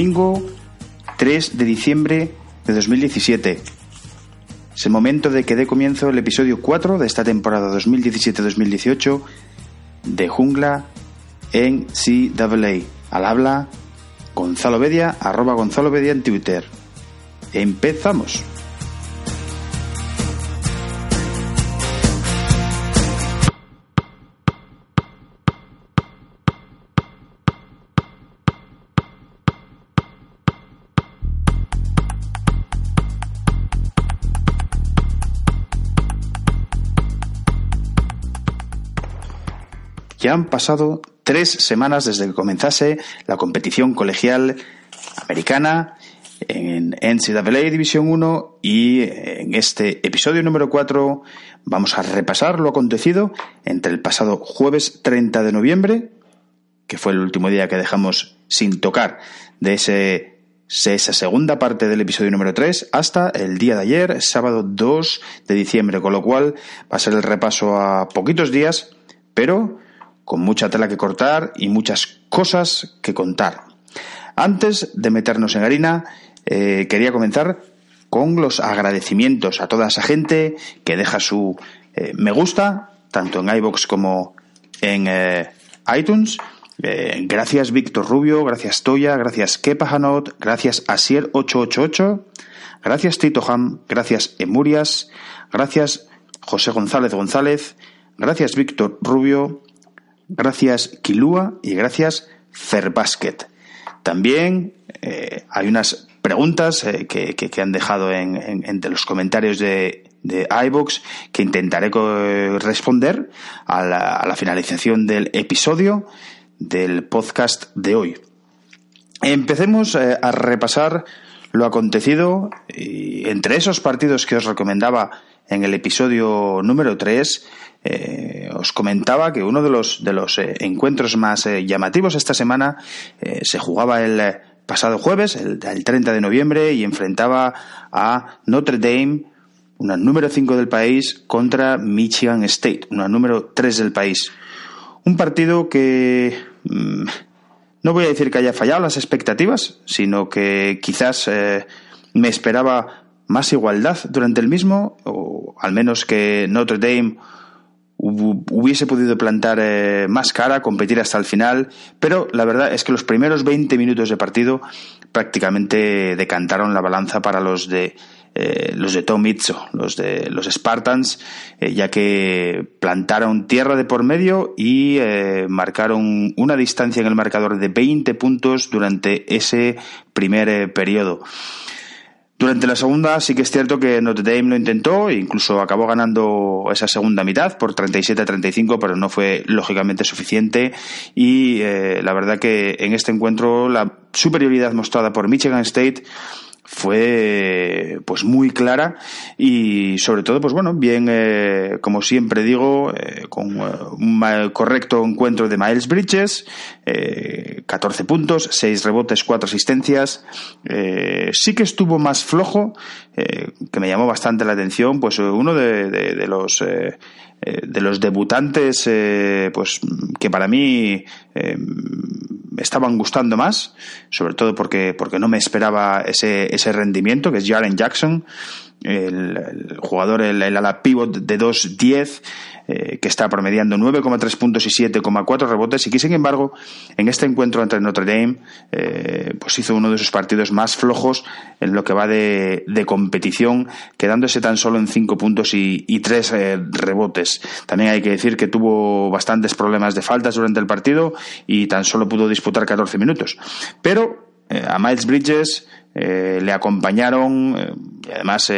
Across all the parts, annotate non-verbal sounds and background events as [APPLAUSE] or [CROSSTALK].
Domingo 3 de diciembre de 2017. Es el momento de que dé comienzo el episodio 4 de esta temporada 2017-2018 de Jungla en CAA. Al habla Gonzalo Bedia, arroba Gonzalo Bedia en Twitter. Empezamos. Ya han pasado tres semanas desde que comenzase la competición colegial americana en NCAA División 1 y en este episodio número 4 vamos a repasar lo acontecido entre el pasado jueves 30 de noviembre, que fue el último día que dejamos sin tocar de ese esa segunda parte del episodio número 3 hasta el día de ayer, sábado 2 de diciembre, con lo cual va a ser el repaso a poquitos días, pero con mucha tela que cortar y muchas cosas que contar. Antes de meternos en harina, eh, quería comenzar con los agradecimientos a toda esa gente que deja su eh, me gusta, tanto en iBox como en eh, iTunes. gracias Víctor Rubio, gracias Toya, gracias Kepa Hanot, gracias Asier888, gracias Tito Ham, gracias Emurias, gracias José González González, gracias Víctor Rubio, gracias Kilua y gracias Ferbasket. También eh, hay unas preguntas eh, que, que, han dejado en, entre los comentarios de, de iVox que intentaré responder a la, finalización del episodio del podcast de hoy. Empecemos eh, a repasar lo acontecido entre esos partidos que os recomendaba en el episodio número 3 eh, os comentaba que uno de los, de los eh, encuentros más eh, llamativos esta semana se jugaba el pasado jueves, el, 30 de noviembre, y enfrentaba a Notre Dame, una número 5 del país, contra Michigan State, una número 3 del país. Un partido que mm, no voy a decir que haya fallado las expectativas, sino que quizás me esperaba más igualdad durante el mismo, o al menos que Notre Dame hubiese podido plantar eh, más cara, competir hasta el final, pero la verdad es que los primeros 20 minutos de partido prácticamente decantaron la balanza para los de eh, los de Tom Izzo, los de los Spartans, eh, ya que plantaron tierra de por medio y marcaron una distancia en el marcador de 20 puntos durante ese primer periodo. Durante la segunda sí que es cierto que Notre Dame lo intentó e incluso acabó ganando esa segunda mitad por 37 a 35, pero no fue lógicamente suficiente. Y eh, la verdad que en este encuentro la superioridad mostrada por Michigan State fue pues muy clara y sobre todo pues bueno bien eh, como siempre digo eh, con eh, un correcto encuentro de Miles Bridges 14 puntos 6 rebotes 4 asistencias. Sí que estuvo más flojo que me llamó bastante la atención pues uno de, de los de los debutantes pues que para mí estaban gustando más, sobre todo porque, porque no me esperaba ese, ese rendimiento, que es Jaren Jackson, el, jugador, el, ala pivot de 2-10, eh, que está promediando 9,3 puntos y 7,4 rebotes, y que sin embargo, en este encuentro entre Notre Dame, eh, pues hizo uno de sus partidos más flojos en lo que va de, de competición, quedándose tan solo en 5 puntos y, y 3 eh, rebotes. También hay que decir que tuvo bastantes problemas de faltas durante el partido y tan solo pudo disputar 14 minutos. Pero a Miles Bridges le acompañaron, y además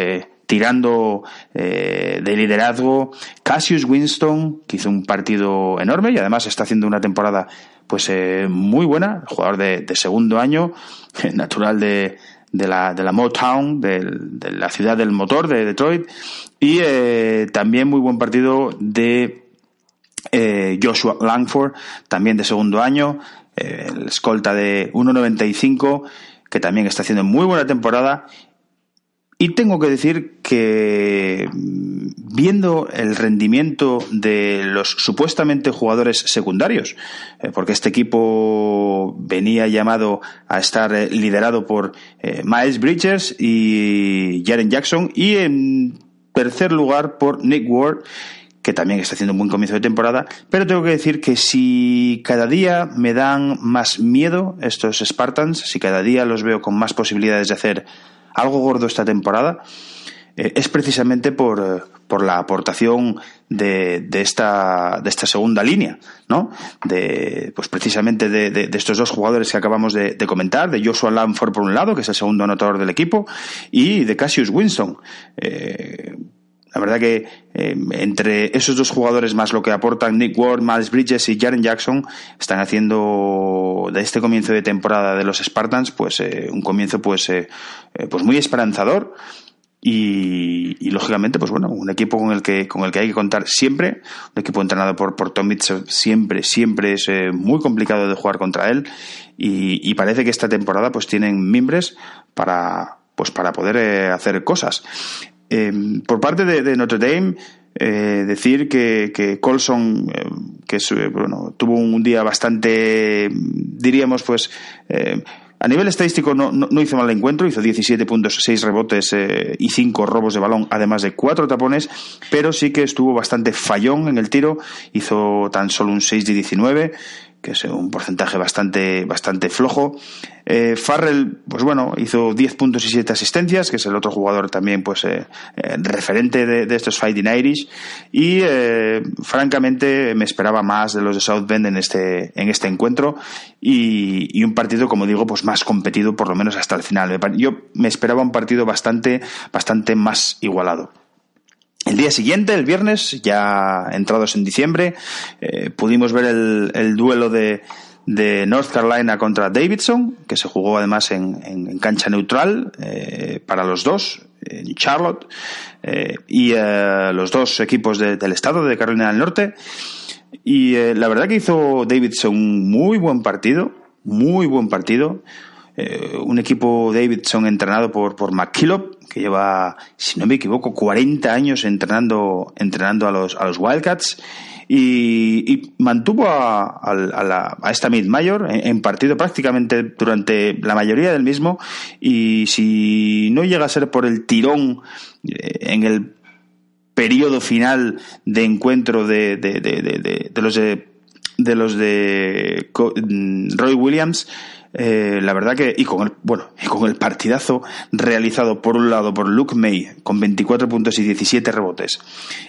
tirando eh, de liderazgo. Cassius Winston, que hizo un partido enorme y además está haciendo una temporada pues eh, muy buena, jugador de, segundo año, [LAUGHS] natural de, de la, de la Motown, de, la ciudad del motor de Detroit, y eh, también muy buen partido de Joshua Langford, también de segundo año, el escolta de 1.95, que también está haciendo muy buena temporada. Y tengo que decir que viendo el rendimiento de los supuestamente jugadores secundarios, eh, porque este equipo venía llamado a estar eh, liderado por eh, Miles Bridges y Jaren Jackson y en tercer lugar por Nick Ward que también está haciendo un buen comienzo de temporada, pero tengo que decir que si cada día me dan más miedo estos Spartans, si cada día los veo con más posibilidades de hacer algo gordo esta temporada, eh, es precisamente por, por la aportación de, de, esta, de esta segunda línea, ¿no? De, pues precisamente de, de estos dos jugadores que acabamos de, comentar, de Joshua Lamford por un lado, que es el segundo anotador del equipo, y de Cassius Winston. Eh, la verdad que eh, entre esos dos jugadores más lo que aportan Nick Ward, Miles Bridges y Jaren Jackson están haciendo de este comienzo de temporada de los Spartans pues eh, un comienzo pues eh, pues muy esperanzador. Y, lógicamente pues bueno un equipo con el que con el que hay que contar siempre un equipo entrenado por por Tom Mitchell siempre siempre es muy complicado de jugar contra él. Y, parece que esta temporada pues tienen mimbres para pues para poder hacer cosas Em, por parte de, Notre Dame, eh, decir que, que Colson, eh, que eh, bueno, tuvo un día bastante, diríamos, pues, a nivel estadístico no, no, hizo mal el encuentro, hizo 17 puntos, 6 rebotes y 5 robos de balón, además de 4 tapones, pero sí que estuvo bastante fallón en el tiro, hizo tan solo un 6 de 19 que es un porcentaje bastante, bastante flojo. Eh, Farrell, pues bueno, hizo 10 puntos y 7 asistencias, que es el otro jugador también, pues, eh, eh, referente de, estos Fighting Irish. Y, francamente, me esperaba más de los de South Bend en este, en este encuentro. Y, y, un partido, como digo, pues más competido, por lo menos hasta el final. Yo me esperaba un partido bastante, bastante más igualado. El día siguiente, el viernes, ya entrados en diciembre, eh, pudimos ver el, duelo de, North Carolina contra Davidson, que se jugó además en, cancha neutral eh, para los dos, en Charlotte, eh, y los dos equipos del estado de Carolina del Norte. Y la verdad que hizo Davidson un muy buen partido, muy buen partido. Eh, un equipo Davidson entrenado por, por McKillop, que lleva, si no me equivoco, 40 años entrenando, entrenando a los, a los Wildcats. Y, mantuvo a, a, esta mid-mayor en, partido prácticamente durante la mayoría del mismo. Y si no llega a ser por el tirón eh, en el periodo final de encuentro de, de, de, de los de, de los de Roy Williams, eh, la verdad que, y con el, bueno, y con el partidazo realizado por un lado por Luke May con 24 puntos y 17 rebotes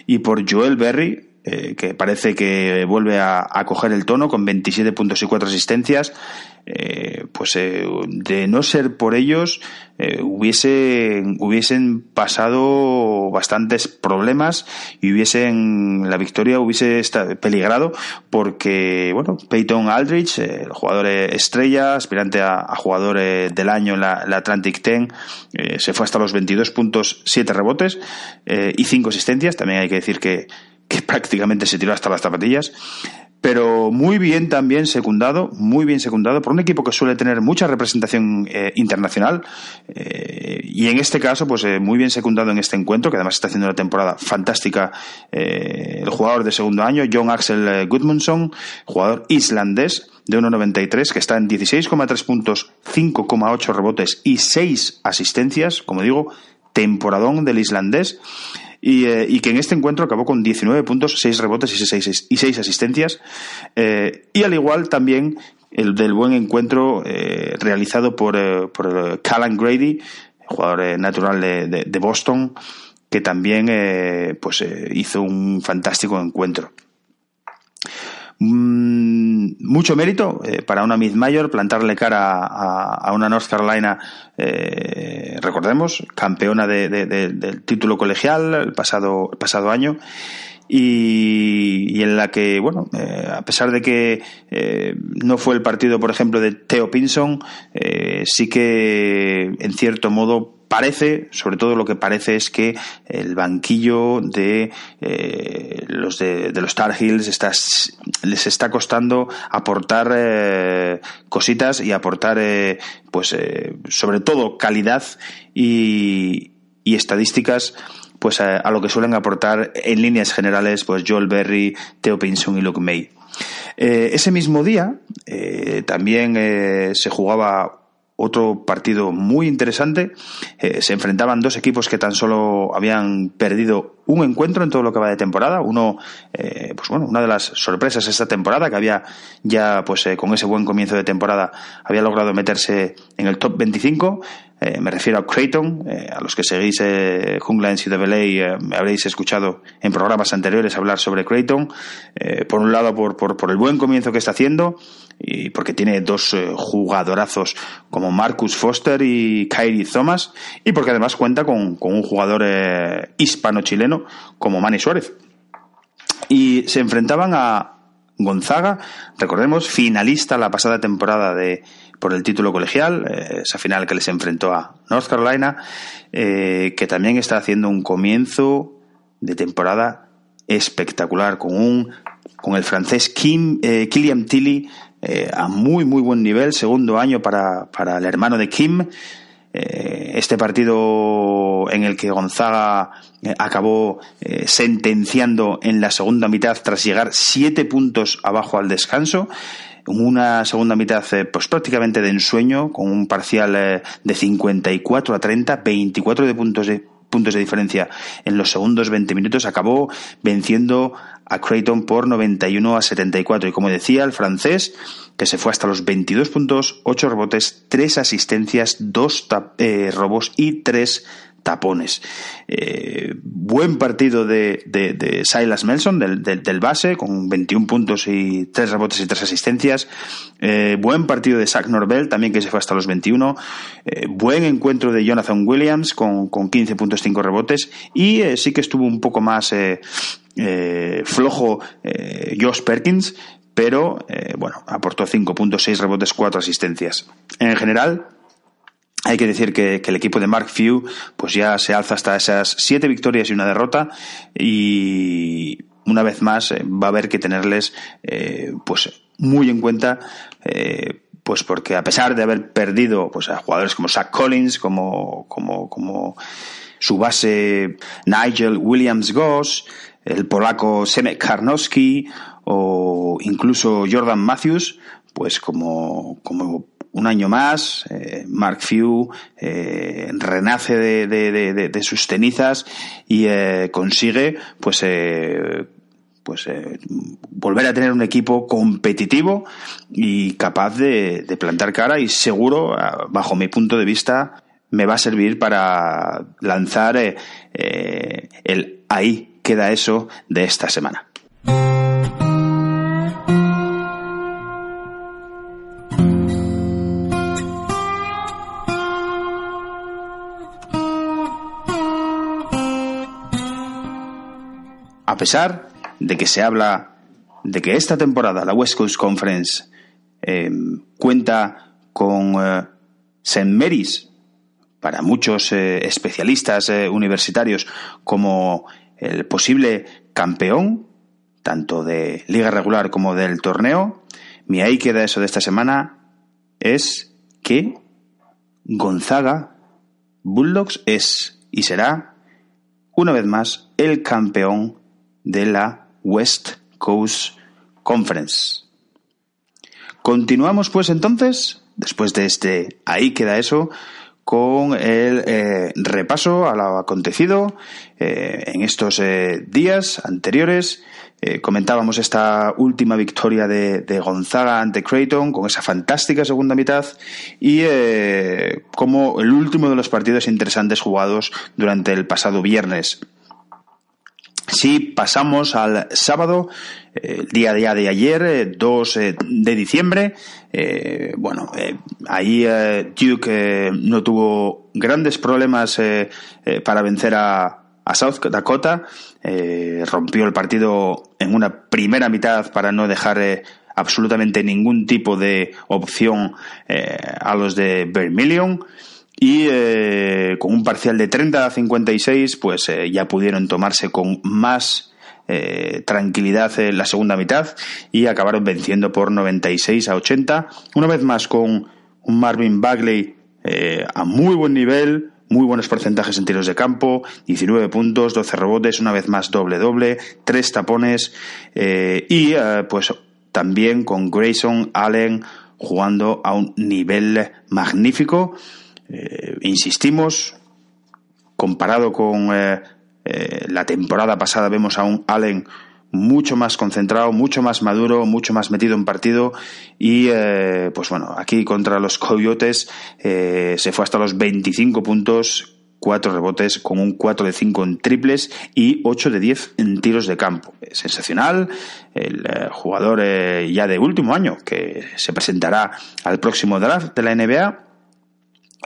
y por Joel Berry, eh, que parece que vuelve a, a, coger el tono con 27 puntos y 4 asistencias, eh, pues eh, de no ser por ellos eh, hubiesen, hubiesen pasado bastantes problemas y hubiesen la victoria hubiese peligrado porque bueno Peyton Aldrich el jugador estrella aspirante a, jugador del año en la, Atlantic 10 se fue hasta los 22 puntos 7 rebotes y 5 asistencias. También hay que decir que que prácticamente se tiró hasta las zapatillas pero muy bien también secundado, muy bien secundado por un equipo que suele tener mucha representación eh, internacional eh, y en este caso pues eh, muy bien secundado en este encuentro que además está haciendo una temporada fantástica el jugador de segundo año John Axel Gudmundsson, jugador islandés de 1.93 que está en 16,3 puntos, 5,8 rebotes y 6 asistencias, como digo, temporadón del islandés eh, y, que en este encuentro acabó con 19 puntos, 6 rebotes y 6, y 6 asistencias. Eh, y al igual también el del buen encuentro eh, realizado por, por Callan Grady, jugador natural de, de, Boston, que también pues hizo un fantástico encuentro. Mm, mucho mérito eh, para una Mid Mayor plantarle cara a, una North Carolina, eh, recordemos, campeona del título colegial el pasado, el pasado año. Y, en la que, bueno, eh, a pesar de que no fue el partido, por ejemplo, de Theo Pinson, sí que, en cierto modo, parece, sobre todo lo que parece es que el banquillo de eh, los de, los Tar Heels está, les está costando aportar eh, cositas y aportar, eh, pues, sobre todo calidad y, estadísticas pues a, lo que suelen aportar en líneas generales pues Joel Berry, Theo Pinson y Luke May. Ese mismo día también se jugaba otro partido muy interesante. se enfrentaban dos equipos que tan solo habían perdido un encuentro en todo lo que va de temporada. Uno, pues bueno, una de las sorpresas esta temporada que había ya, pues con ese buen comienzo de temporada, había logrado meterse en el top 25. Eh, me refiero a Creighton, eh, a los que seguís eh, Jungla en CWA, me habréis escuchado en programas anteriores hablar sobre Creighton. por un lado, por, por, el buen comienzo que está haciendo, y porque tiene dos jugadorazos como Marcus Foster y Kyrie Thomas, y porque además cuenta con, con un jugador hispano-chileno como Manny Suárez. Y se enfrentaban a Gonzaga, recordemos, finalista la pasada temporada de por el título colegial, eh, esa final que les enfrentó a North Carolina, eh, que también está haciendo un comienzo de temporada espectacular con un con el francés Kim, eh, Tilly a muy muy buen nivel, segundo año para, para el hermano de Kim. este partido en el que Gonzaga acabó sentenciando en la segunda mitad tras llegar siete puntos abajo al descanso una segunda mitad eh, pues prácticamente de ensueño, con un parcial eh, de 54 a 30, 24 de puntos de puntos de diferencia en los segundos 20 minutos, acabó venciendo a Creighton por 91 a 74. Y como decía, el francés, que se fue hasta los 22 puntos, 8 rebotes, 3 asistencias, 2 eh, robos y 3 tapones. Eh, buen partido de, de, Silas Melson, del, base, con 21 puntos y 3 rebotes y 3 asistencias. Eh, buen partido de Zach Norvell, también que se fue hasta los 21. Eh, buen encuentro de Jonathan Williams, con, con 15 puntos, 5 rebotes. Y sí que estuvo un poco más flojo Josh Perkins, pero bueno, aportó 5 puntos, 6 rebotes, 4 asistencias. En general, hay que decir que, el equipo de Mark Few pues ya se alza hasta esas siete victorias y una derrota. Y una vez más eh, va a haber que tenerles eh, pues muy en cuenta eh, pues porque a pesar de haber perdido pues a jugadores como Zach Collins como como como su base Nigel Williams Goss el polaco Semek Karnowski o incluso Jordan Matthews pues como como un año más, eh, Mark Few eh, renace de, sus cenizas y eh, consigue pues pues volver a tener un equipo competitivo y capaz de, plantar cara y seguro, bajo mi punto de vista, me va a servir para lanzar el ahí queda eso de esta semana. A pesar de que se habla de que esta temporada la West Coast Conference eh, cuenta con eh, St. Mary's, para muchos eh, especialistas universitarios, como el posible campeón, tanto de liga regular como del torneo, mi ahí queda eso de esta semana, es que Gonzaga Bulldogs es y será, una vez más, el campeón de la West Coast Conference. Continuamos pues entonces, después de este ahí queda eso, con el eh, repaso a lo acontecido eh, en estos eh, días anteriores. comentábamos esta última victoria de, de, Gonzaga ante Creighton con esa fantástica segunda mitad y como el último de los partidos interesantes jugados durante el pasado viernes. Si pasamos al sábado, el eh, día, día de ayer, 2 eh, eh, de diciembre, bueno, ahí Duke no tuvo grandes problemas para vencer a, South Dakota, rompió el partido en una primera mitad para no dejar absolutamente ningún tipo de opción a los de Vermilion y eh, con un parcial de 30 a 56 pues eh, ya pudieron tomarse con más eh, tranquilidad en la segunda mitad y acabaron venciendo por 96 a 80 una vez más con un Marvin Bagley a muy buen nivel muy buenos porcentajes en tiros de campo, 19 puntos, 12 rebotes, una vez más doble-doble, tres tapones y pues también con Grayson Allen jugando a un nivel magnífico. Insistimos, comparado con la temporada pasada vemos a un Allen mucho más concentrado, mucho más maduro, mucho más metido en partido y eh, pues bueno, aquí contra los Coyotes eh, se fue hasta los 25 puntos, 4 rebotes con un 4 de 5 en triples y 8 de 10 en tiros de campo. Sensacional, el eh, jugador ya de último año que se presentará al próximo draft de la NBA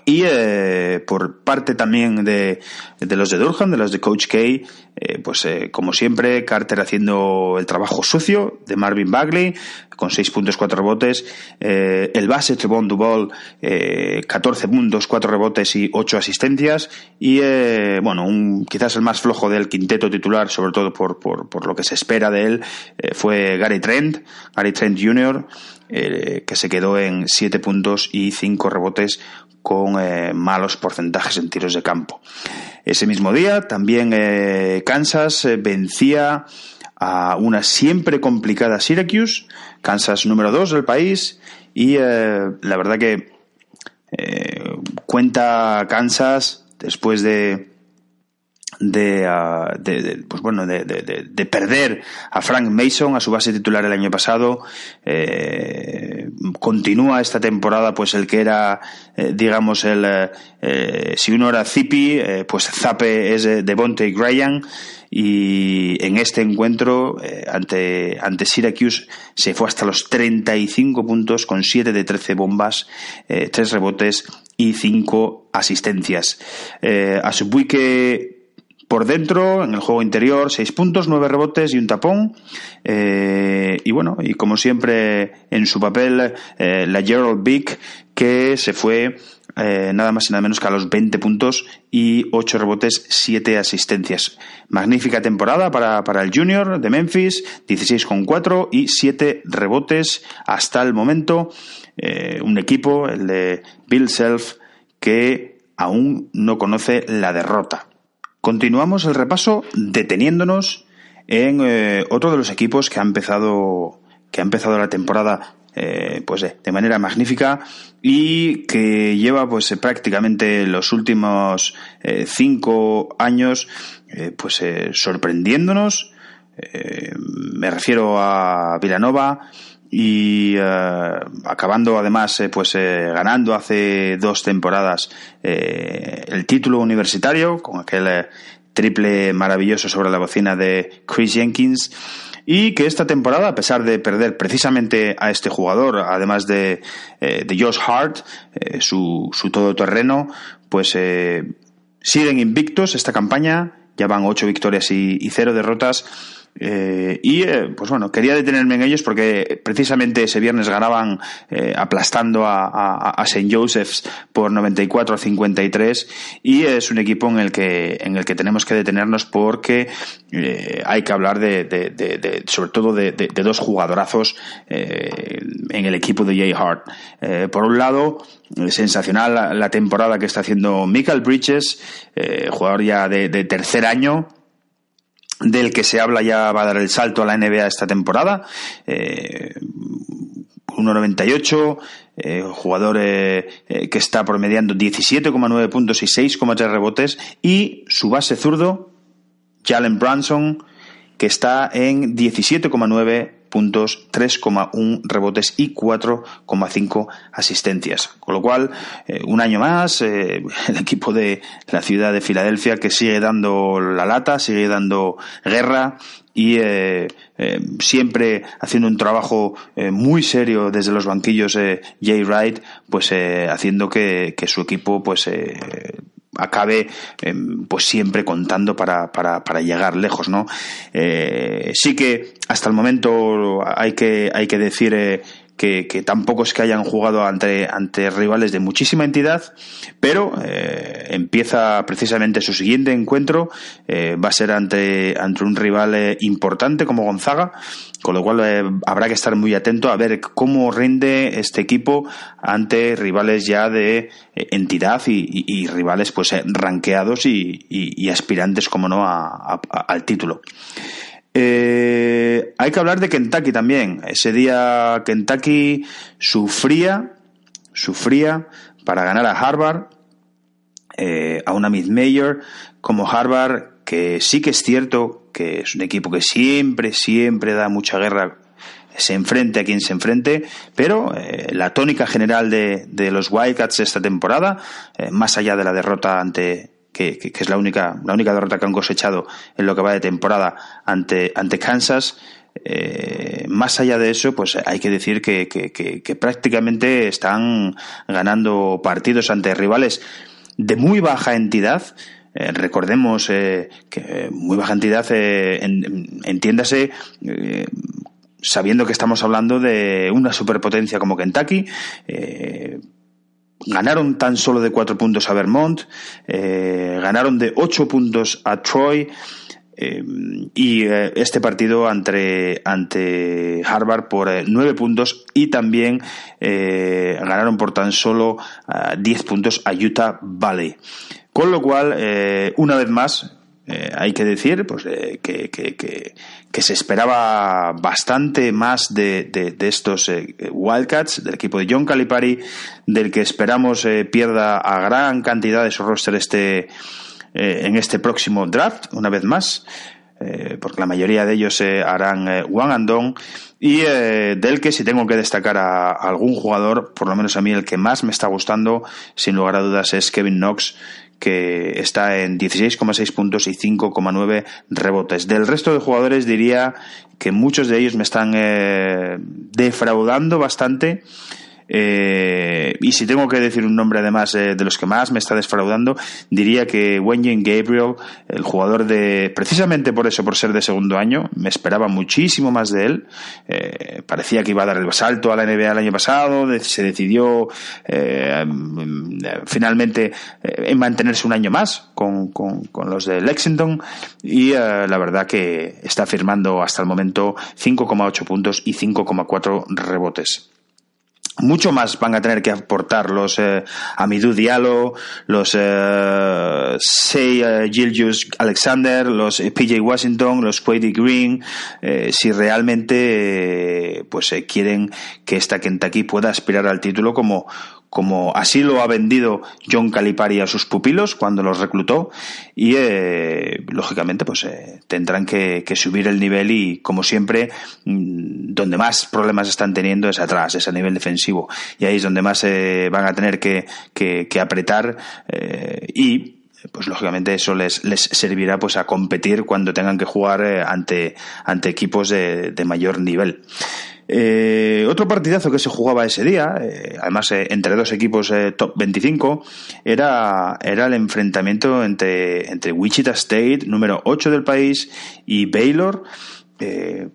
y eh, por parte también de, de, los de Durham, de los de Coach K, eh, pues eh, como siempre, Carter haciendo el trabajo sucio de Marvin Bagley, con 6 puntos, 4 rebotes. el base Trevon Duval, 14 puntos, 4 rebotes y 8 asistencias. Y bueno, un, quizás el más flojo del quinteto titular, sobre todo por, por, por lo que se espera de él, fue Gary Trent, Gary Trent Jr., que se quedó en 7 puntos y 5 rebotes con eh, malos porcentajes en tiros de campo. Ese mismo día también eh, Kansas eh, vencía a una siempre complicada Syracuse, Kansas número 2 del país, y la verdad que cuenta Kansas después de de, ah, de, pues bueno de, de, perder a Frank Mason a su base titular el año pasado eh, continúa esta temporada pues el que era eh, digamos el eh, si uno era Zippy pues Zape es de Devontae Graham y en este encuentro ante, ante Syracuse se fue hasta los 35 puntos con 7 de 13 bombas, 3 rebotes y 5 asistencias. a su que por dentro, en el juego interior, seis puntos, nueve rebotes y un tapón. Eh, y bueno, y como siempre en su papel, eh, la Gerald Big, que se fue eh, nada más y nada menos que a los 20 puntos y 8 rebotes, 7 asistencias. Magnífica temporada para, para el Junior de Memphis, 16,4 y 7 rebotes hasta el momento. un equipo, el de Bill Self, que aún no conoce la derrota. Continuamos el repaso deteniéndonos en eh, otro de los equipos que ha empezado que ha empezado la temporada eh, pues de, manera magnífica y que lleva pues prácticamente los últimos eh, cinco años pues sorprendiéndonos. Me refiero a Villanova y acabando además pues ganando hace dos temporadas el título universitario con aquel triple maravilloso sobre la bocina de Chris Jenkins. Y que esta temporada, a pesar de perder precisamente a este jugador, además de, eh, de Josh Hart, eh, su, su todoterreno, pues eh, siguen invictos esta campaña, ya van ocho victorias y, y cero derrotas eh, y eh, pues bueno, quería detenerme en ellos porque precisamente ese viernes ganaban eh, aplastando a, a, a St. Joseph's por 94 a 53 y es un equipo en el que, en el que tenemos que detenernos porque hay que hablar de, de, sobre todo de, dos jugadorazos en el equipo de Jay Hart. por un lado, sensacional la, temporada que está haciendo Michael Bridges, jugador ya de tercer año, del que se habla ya va a dar el salto a la NBA esta temporada. Eh, 1.98, eh, jugador eh, eh, que está promediando 17,9 puntos y 6,3 rebotes. Y su base zurdo, Jalen Branson, que está en 17,9 puntos, 3,1 rebotes y 4,5 asistencias. Con lo cual, eh, un año más, eh, el equipo de la ciudad de Filadelfia que sigue dando la lata, sigue dando guerra y eh, siempre haciendo un trabajo muy serio desde los banquillos Jay Wright, pues haciendo que, que, su equipo pues acabe em, pues siempre contando para, para, para llegar lejos, ¿no? Eh, sí que hasta el momento hay que, hay que decir eh, que, tampoco es que hayan jugado ante, ante rivales de muchísima entidad, pero eh, empieza precisamente su siguiente encuentro, va a ser ante, ante un rival importante como Gonzaga, con lo cual habrá que estar muy atento a ver cómo rinde este equipo ante rivales ya de entidad y, rivales pues ranqueados y, aspirantes, como no, al título. Eh, hay que hablar de Kentucky también. Ese día Kentucky sufría, sufría para ganar a Harvard, eh, a una mid-major como Harvard, que sí que es cierto que es un equipo que siempre, siempre da mucha guerra se enfrente a quien se enfrente, pero eh, la tónica general de, de, los Wildcats esta temporada, más allá de la derrota ante que, es la única, la única derrota que han cosechado en lo que va de temporada ante, ante Kansas. Eh, más allá de eso, pues hay que decir que, que, prácticamente están ganando partidos ante rivales de muy baja entidad. Eh, recordemos eh, que muy baja entidad, entiéndase, sabiendo que estamos hablando de una superpotencia como Kentucky, ganaron tan solo de cuatro puntos a Vermont, eh, ganaron de ocho puntos a Troy. Eh, y eh, este partido ante, ante Harvard por nueve puntos y también ganaron por tan solo diez puntos a Utah Valley. Con lo cual, una vez más, eh, hay que decir pues, eh, que, que, que, se esperaba bastante más de, de, estos eh, Wildcats, del equipo de John Calipari, del que esperamos pierda a gran cantidad de su roster este, en este próximo draft, una vez más. porque la mayoría de ellos harán one and done y del que si tengo que destacar a, algún jugador, por lo menos a mí el que más me está gustando, sin lugar a dudas, es Kevin Knox, que está en 16,6 puntos y 5,9 rebotes. Del resto de jugadores diría que muchos de ellos me están eh, defraudando bastante eh, y si tengo que decir un nombre además eh, de los que más me está desfraudando, diría que Wenjen Gabriel, el jugador de, precisamente por eso, por ser de segundo año, me esperaba muchísimo más de él. Eh, parecía que iba a dar el salto a la NBA el año pasado, se decidió finalmente en mantenerse un año más con, con, con los de Lexington y la verdad que está firmando hasta el momento 5,8 puntos y 5,4 rebotes mucho más van a tener que aportar los eh, Amidou Diallo, los eh, Say eh, Alexander, los eh, PJ Washington, los Quady Green, eh, si realmente pues quieren que esta Kentucky pueda aspirar al título como como así lo ha vendido John Calipari a sus pupilos cuando los reclutó y eh, lógicamente pues eh, tendrán que, subir el nivel y como siempre mm, donde más problemas están teniendo es atrás, es a nivel defensivo. Y ahí es donde más eh, van a tener que, que, apretar y pues lógicamente eso les, les servirá pues a competir cuando tengan que jugar ante, ante equipos de, de mayor nivel. Eh, otro partidazo que se jugaba ese día, eh, además eh, entre dos equipos top 25, era, era el enfrentamiento entre, entre Wichita State, número 8 del país, y Baylor.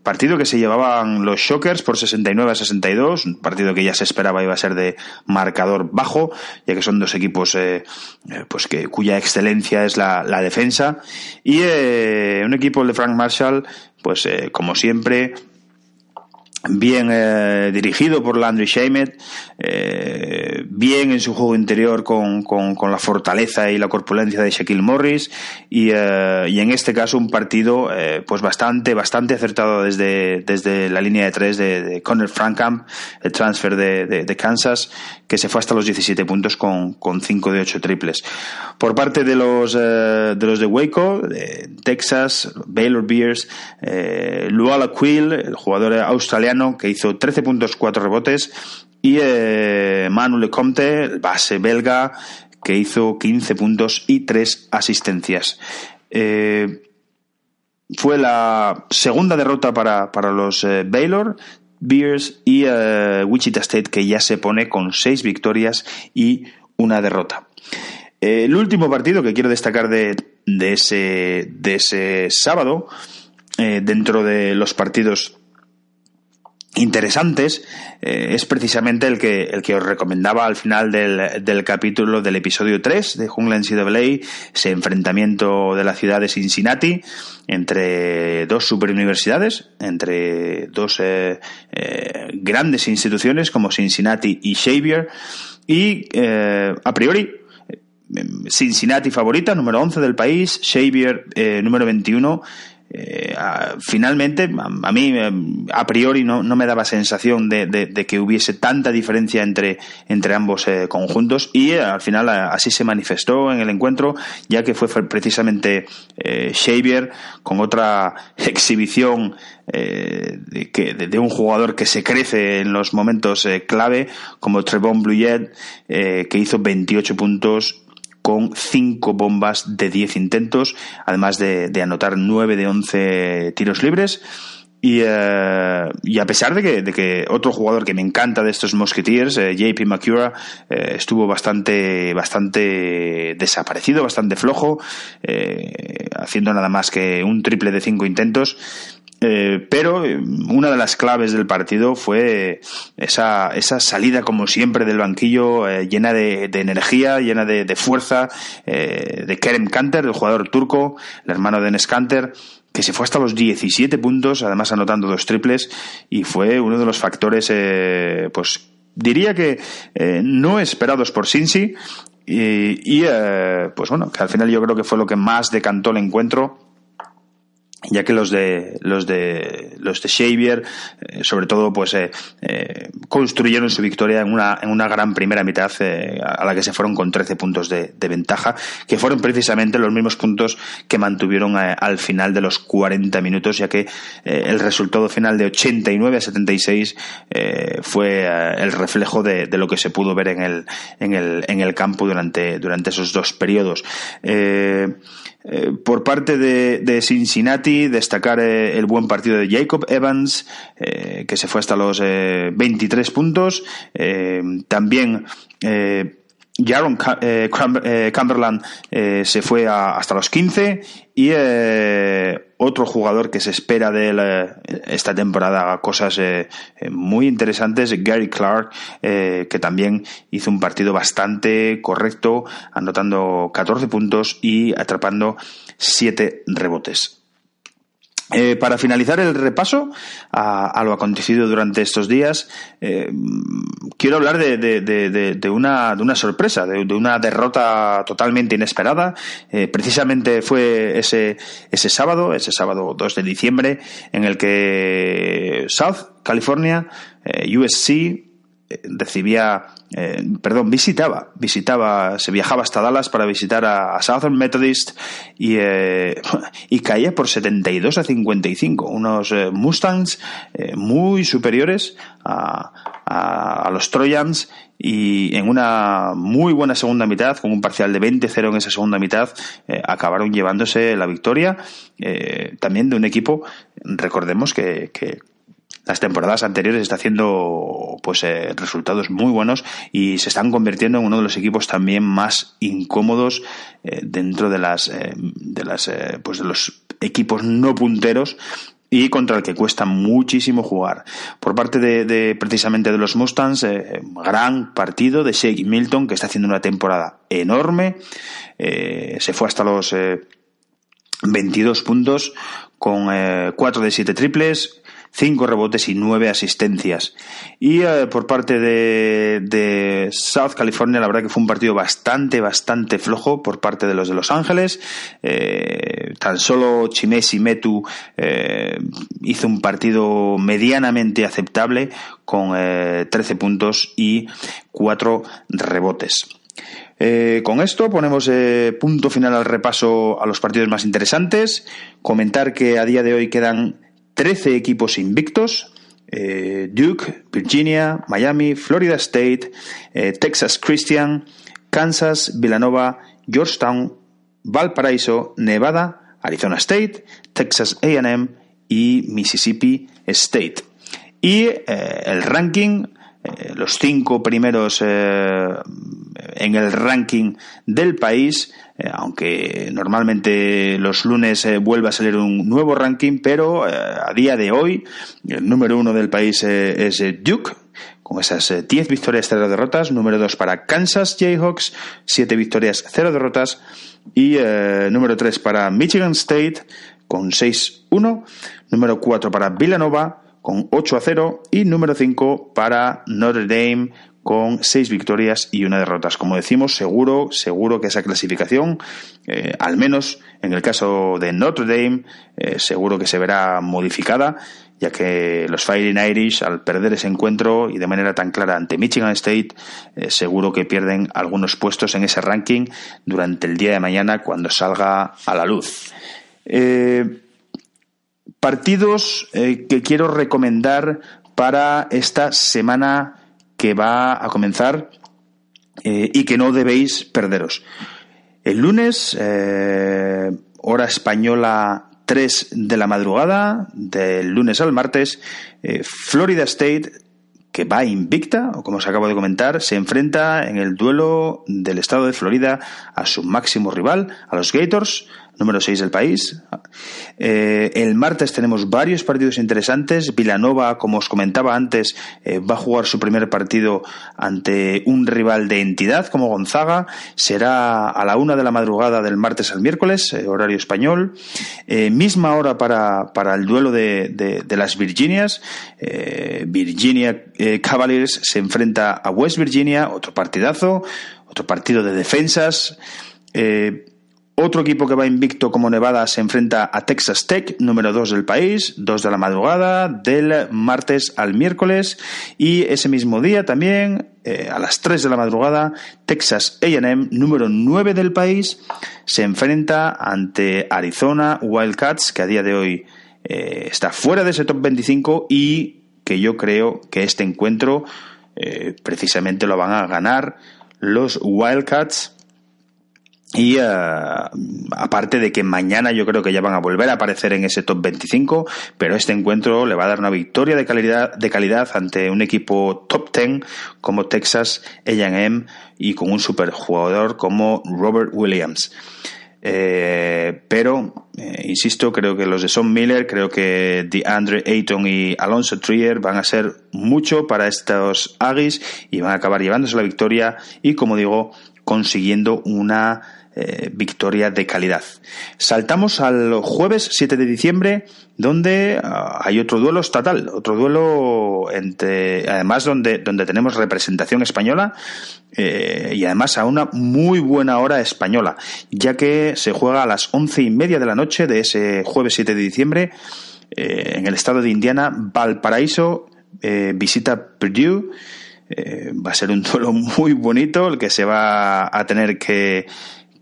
Partido que se llevaban los Shockers por 69 a 62, un partido que ya se esperaba iba a ser de marcador bajo, ya que son dos equipos pues que cuya excelencia es la, la defensa. Y un equipo de Frank Marshall, pues como siempre bien eh, dirigido por Landry Shamet, eh, bien en su juego interior con, con, la fortaleza y la corpulencia de Shaquille Morris y, eh, y en este caso un partido pues bastante bastante acertado desde, desde la línea de tres de, de Connor Frankamp, el transfer de, de, Kansas, que se fue hasta los 17 puntos con, con 5 de 8 triples. Por parte de los, de, los de Waco, Texas, Baylor Bears, Luala Quill, el jugador australiano que hizo 13 puntos, 4 rebotes, y eh, Manu Lecomte, el base belga, que hizo 15 puntos y 3 asistencias. Eh, fue la segunda derrota para, para los eh, Baylor, Bears y Wichita State, que ya se pone con 6 victorias y una derrota. el último partido que quiero destacar de, de, ese, de ese sábado, dentro de los partidos interesantes eh, es precisamente el que, el que os recomendaba al final del, del capítulo del episodio 3 de Jungla NCAA, ese enfrentamiento de la ciudad de Cincinnati entre dos superuniversidades, entre dos eh, eh, grandes instituciones como Cincinnati y Xavier, y a priori Cincinnati favorita, número 11 del país, Xavier número 21 eh, finalmente, a, mí eh, a priori no, me daba sensación de, que hubiese tanta diferencia entre, entre ambos eh, conjuntos y al final así se manifestó en el encuentro, ya que fue precisamente Xavier con otra [LAUGHS] exhibición de, que, de, un jugador que se crece en los momentos clave, como Trevon Bluyet, que hizo 28 puntos con 5 bombas de 10 intentos, además de, anotar 9 de 11 tiros libres. Y, eh, y, a pesar de que, de que, otro jugador que me encanta de estos Musketeers, eh, JP McCura, eh, estuvo bastante, bastante desaparecido, bastante flojo, haciendo nada más que un triple de cinco intentos. Eh, pero eh, una de las claves del partido fue esa, esa salida, como siempre, del banquillo eh, llena de, energía, llena de, fuerza, de Kerem Kanter, el jugador turco, el hermano de Enes Kanter, que se fue hasta los 17 puntos, además anotando dos triples, y fue uno de los factores, pues diría que no esperados por Cincy, y, y pues bueno, que al final yo creo que fue lo que más decantó el encuentro ya que los de los de los de Xavier eh, sobre todo pues eh, eh, construyeron su victoria en una en una gran primera mitad a la que se fueron con 13 puntos de, ventaja que fueron precisamente los mismos puntos que mantuvieron al final de los 40 minutos ya que el resultado final de 89 a 76 fue el reflejo de, de, lo que se pudo ver en el en el en el campo durante durante esos dos periodos eh, por parte de, Cincinnati, destacar eh, el buen partido de Jacob Evans, eh, que se fue hasta los 23 puntos. también Jaron Cumberland se fue hasta los 15 y otro jugador que se espera de él esta temporada cosas muy interesantes, Gary Clark, que también hizo un partido bastante correcto, anotando 14 puntos y atrapando 7 rebotes. Eh, para finalizar el repaso a, lo acontecido durante estos días, eh, quiero hablar de, una, de una sorpresa, de, una derrota totalmente inesperada. Eh, precisamente fue ese, ese sábado, ese sábado 2 de diciembre, en el que South California, USC, recibía, eh, perdón, visitaba, visitaba, se viajaba hasta Dallas para visitar a, Southern Methodist y, eh, [LAUGHS] y caía por 72 a 55, unos eh, Mustangs muy superiores a, a, los Trojans y en una muy buena segunda mitad, con un parcial de 20-0 en esa segunda mitad, acabaron llevándose la victoria. también de un equipo, recordemos que, que, las temporadas anteriores está haciendo pues eh, resultados muy buenos y se están convirtiendo en uno de los equipos también más incómodos eh, dentro de las eh, de las pues de los equipos no punteros y contra el que cuesta muchísimo jugar. Por parte de, precisamente de los Mustangs, gran partido de Shake Milton, que está haciendo una temporada enorme. se fue hasta los 22 puntos con 4 de 7 triples, cinco rebotes y nueve asistencias. Y eh, por parte de, de, South California, la verdad que fue un partido bastante, bastante flojo por parte de los de Los Ángeles. Eh, tan solo Chimesi Metu eh, hizo un partido medianamente aceptable con 13 puntos y cuatro rebotes. con esto ponemos punto final al repaso a los partidos más interesantes. Comentar que a día de hoy quedan 13 equipos invictos. Eh, Duke, Virginia, Miami, Florida State, eh, Texas Christian, Kansas, Villanova, Georgetown, Valparaiso, Nevada, Arizona State, Texas AM y Mississippi State. Y eh, el ranking, los cinco primeros en el ranking del país, aunque normalmente los lunes vuelve a salir un nuevo ranking, pero a día de hoy el número uno del país es Duke, con esas 10 victorias, 0 derrotas. Número 2 para Kansas Jayhawks, 7 victorias, 0 derrotas. Y número 3 para Michigan State, con 6-1. Número 4 para Villanova con 8 a 0 y número 5 para Notre Dame con 6 victorias y una derrota. Como decimos, seguro, seguro que esa clasificación, eh, al menos en el caso de Notre Dame, eh, seguro que se verá modificada, ya que los Fighting Irish, al perder ese encuentro y de manera tan clara ante Michigan State, eh, seguro que pierden algunos puestos en ese ranking durante el día de mañana cuando salga a la luz. Eh, partidos eh, que quiero recomendar para esta semana que va a comenzar eh, y que no debéis perderos. El lunes, hora española 3 de la madrugada, del lunes al martes, Florida State que va invicta, o como os acabo de comentar, se enfrenta en el duelo del estado de Florida a su máximo rival, a los Gators, número 6 del país. Eh, el martes tenemos varios partidos interesantes. Villanova, como os comentaba antes, eh, va a jugar su primer partido ante un rival de entidad como Gonzaga. Será a la una de la madrugada del martes al miércoles, eh, horario español. misma hora para, para el duelo de, de, las Virginias. Virginia Cavaliers se enfrenta a West Virginia, otro partidazo, otro partido de defensas. Otro equipo que va invicto como Nevada se enfrenta a Texas Tech, número 2 del país, 2 de la madrugada, del martes al miércoles. Y ese mismo día también, eh, a las 3 de la madrugada, Texas AM, número 9 del país, se enfrenta ante Arizona Wildcats, que a día de hoy eh, está fuera de ese top 25 y que yo creo que este encuentro eh, precisamente lo van a ganar los Wildcats y eh, aparte de que mañana yo creo que ya van a volver a aparecer en ese top 25, pero este encuentro le va a dar una victoria de calidad, de calidad ante un equipo top 10 como Texas AM y con un superjugador como Robert Williams. Eh, pero, eh, insisto, creo que los de Son Miller, creo que DeAndre Ayton y Alonso Trier van a ser mucho para estos Aggies y van a acabar llevándose la victoria y, como digo, consiguiendo una eh, victoria de calidad. Saltamos al jueves 7 de diciembre, donde ah, hay otro duelo estatal, otro duelo entre, además donde, donde tenemos representación española eh, y además a una muy buena hora española, ya que se juega a las once y media de la noche de ese jueves 7 de diciembre eh, en el estado de Indiana, Valparaíso visita Purdue. va a ser un [LAUGHS] duelo muy bonito el que se va a tener que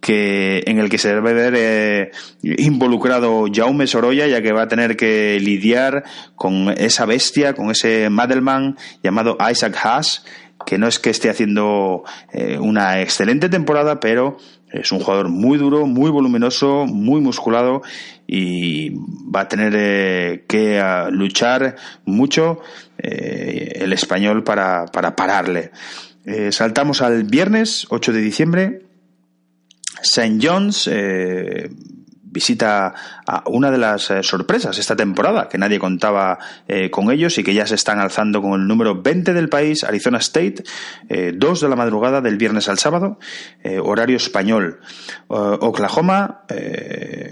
que en el que se debe ver eh, involucrado Jaume Sorolla, ya que va a tener que lidiar con esa bestia, con ese Madelman llamado Isaac Haas, que no es que esté haciendo eh, una excelente temporada, pero es un jugador muy duro, muy voluminoso, muy musculado y va a tener eh, que luchar mucho el español para, para pararle. saltamos al viernes 8 de diciembre St. John's eh, visita a una de las eh, sorpresas esta temporada, que nadie contaba eh, con ellos y que ya se están alzando con el número 20 del país, Arizona State, eh, 2 de la madrugada del viernes al sábado, eh, horario español. Oklahoma,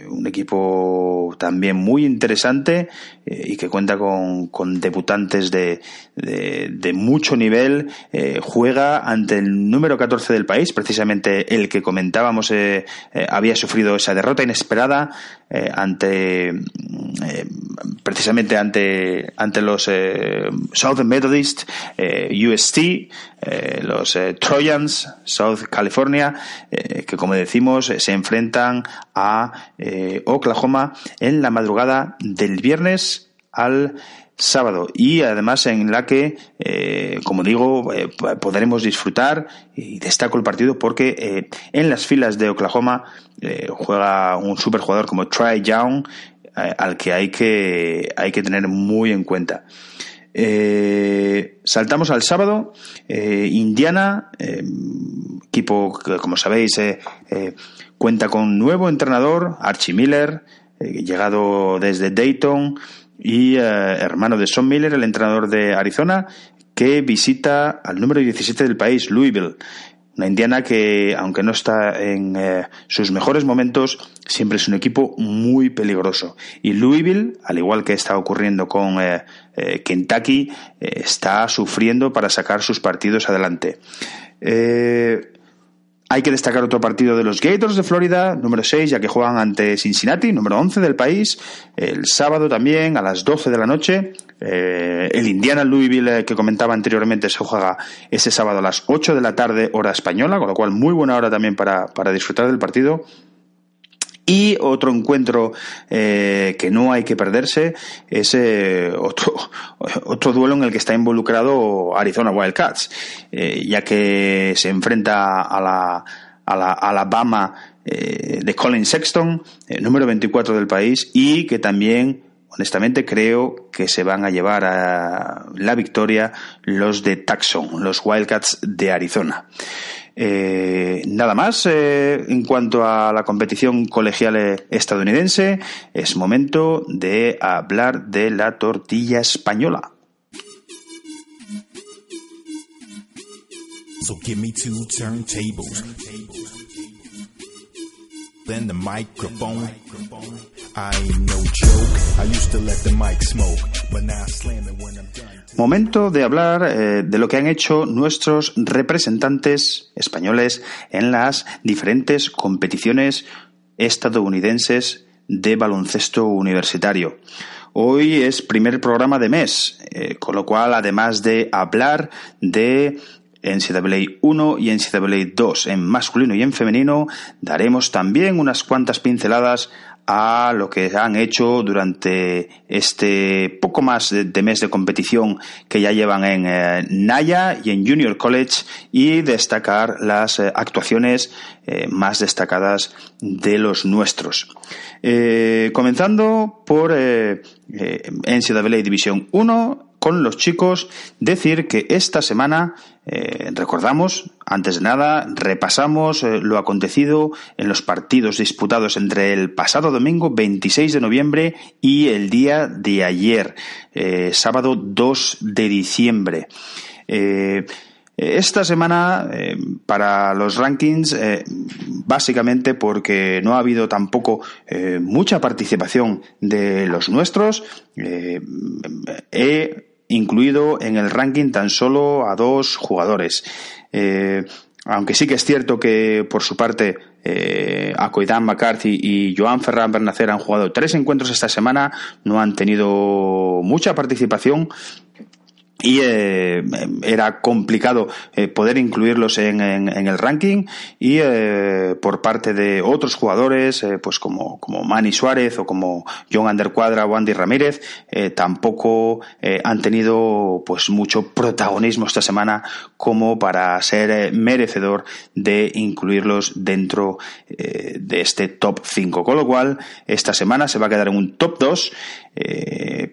un equipo también muy interesante y que cuenta con, con debutantes de, de, de, mucho nivel, juega ante el número 14 del país, precisamente el que comentábamos había sufrido esa derrota inesperada eh, ante eh, precisamente ante ante los eh, Southern Methodist UST los Trojans South California que como decimos se enfrentan a Oklahoma en la madrugada del viernes al sábado y además en la que, eh, como digo, eh, podremos disfrutar y destaco el partido porque eh, en las filas de Oklahoma juega un superjugador como Trey Young al que hay que hay que tener muy en cuenta. saltamos al sábado. Indiana equipo que, como sabéis, cuenta con nuevo entrenador, Archie Miller, llegado desde Dayton, y hermano de Son Miller, el entrenador de Arizona, que visita al número 17 del país, Louisville. Una Indiana que, aunque no está en eh, sus mejores momentos, siempre es un equipo muy peligroso. Y Louisville, al igual que está ocurriendo con eh, eh, Kentucky, está sufriendo para sacar sus partidos adelante. Hay que destacar otro partido de los Gators de Florida, número 6, ya que juegan ante Cincinnati, número 11 del país, el sábado también a las 12 de la noche. Eh, el Indiana Louisville que comentaba anteriormente se juega ese sábado a las 8 de la tarde, hora española, con lo cual muy buena hora también para, para disfrutar del partido. Y otro encuentro eh, que no hay que perderse es eh, otro, [LAUGHS] otro duelo en el que está involucrado Arizona Wildcats, eh, ya que se enfrenta a la, a la Alabama de Colin Sexton, número 24 del país, y que también honestamente creo que se van a llevar a la victoria los de Tucson, los Wildcats de Arizona. Eh, nada más eh, en cuanto a la competición colegial estadounidense, es momento de hablar de la tortilla española. So give me two turntables. Then the microphone. I ain't no joke. I used to let the mic smoke, but now I slam it when I'm done. Momento de hablar eh, de lo que han hecho nuestros representantes españoles en las diferentes competiciones estadounidenses de baloncesto universitario. Hoy es primer programa de mes, eh, con lo cual, además de hablar de NCAA 1 y NCAA 2 en masculino y en femenino, daremos también unas cuantas pinceladas a lo que han hecho durante este poco más de, mes de competición que ya llevan en eh, Naya y en Junior College y destacar las eh, actuaciones eh, más destacadas de los nuestros. comenzando por NCAA División 1, con los chicos, decir que esta semana, eh, recordamos, antes de nada, repasamos eh, lo acontecido en los partidos disputados entre el pasado domingo 26 de noviembre y el día de ayer, eh, sábado 2 de diciembre. Esta semana, para los rankings, básicamente porque no ha habido tampoco mucha participación de los nuestros, he incluido en el ranking tan solo a dos jugadores. Eh, aunque sí que es cierto que por su parte eh, Acoidan McCarthy y Joan Ferran Bernacer han jugado tres encuentros esta semana, no han tenido mucha participación y eh, era complicado eh, poder incluirlos en, el ranking y eh, por parte de otros jugadores pues como, como Manny Suárez o como John Undercuadra o Andy Ramírez tampoco han tenido pues mucho protagonismo esta semana como para ser merecedor de incluirlos dentro de este top 5 con lo cual esta semana se va a quedar en un top 2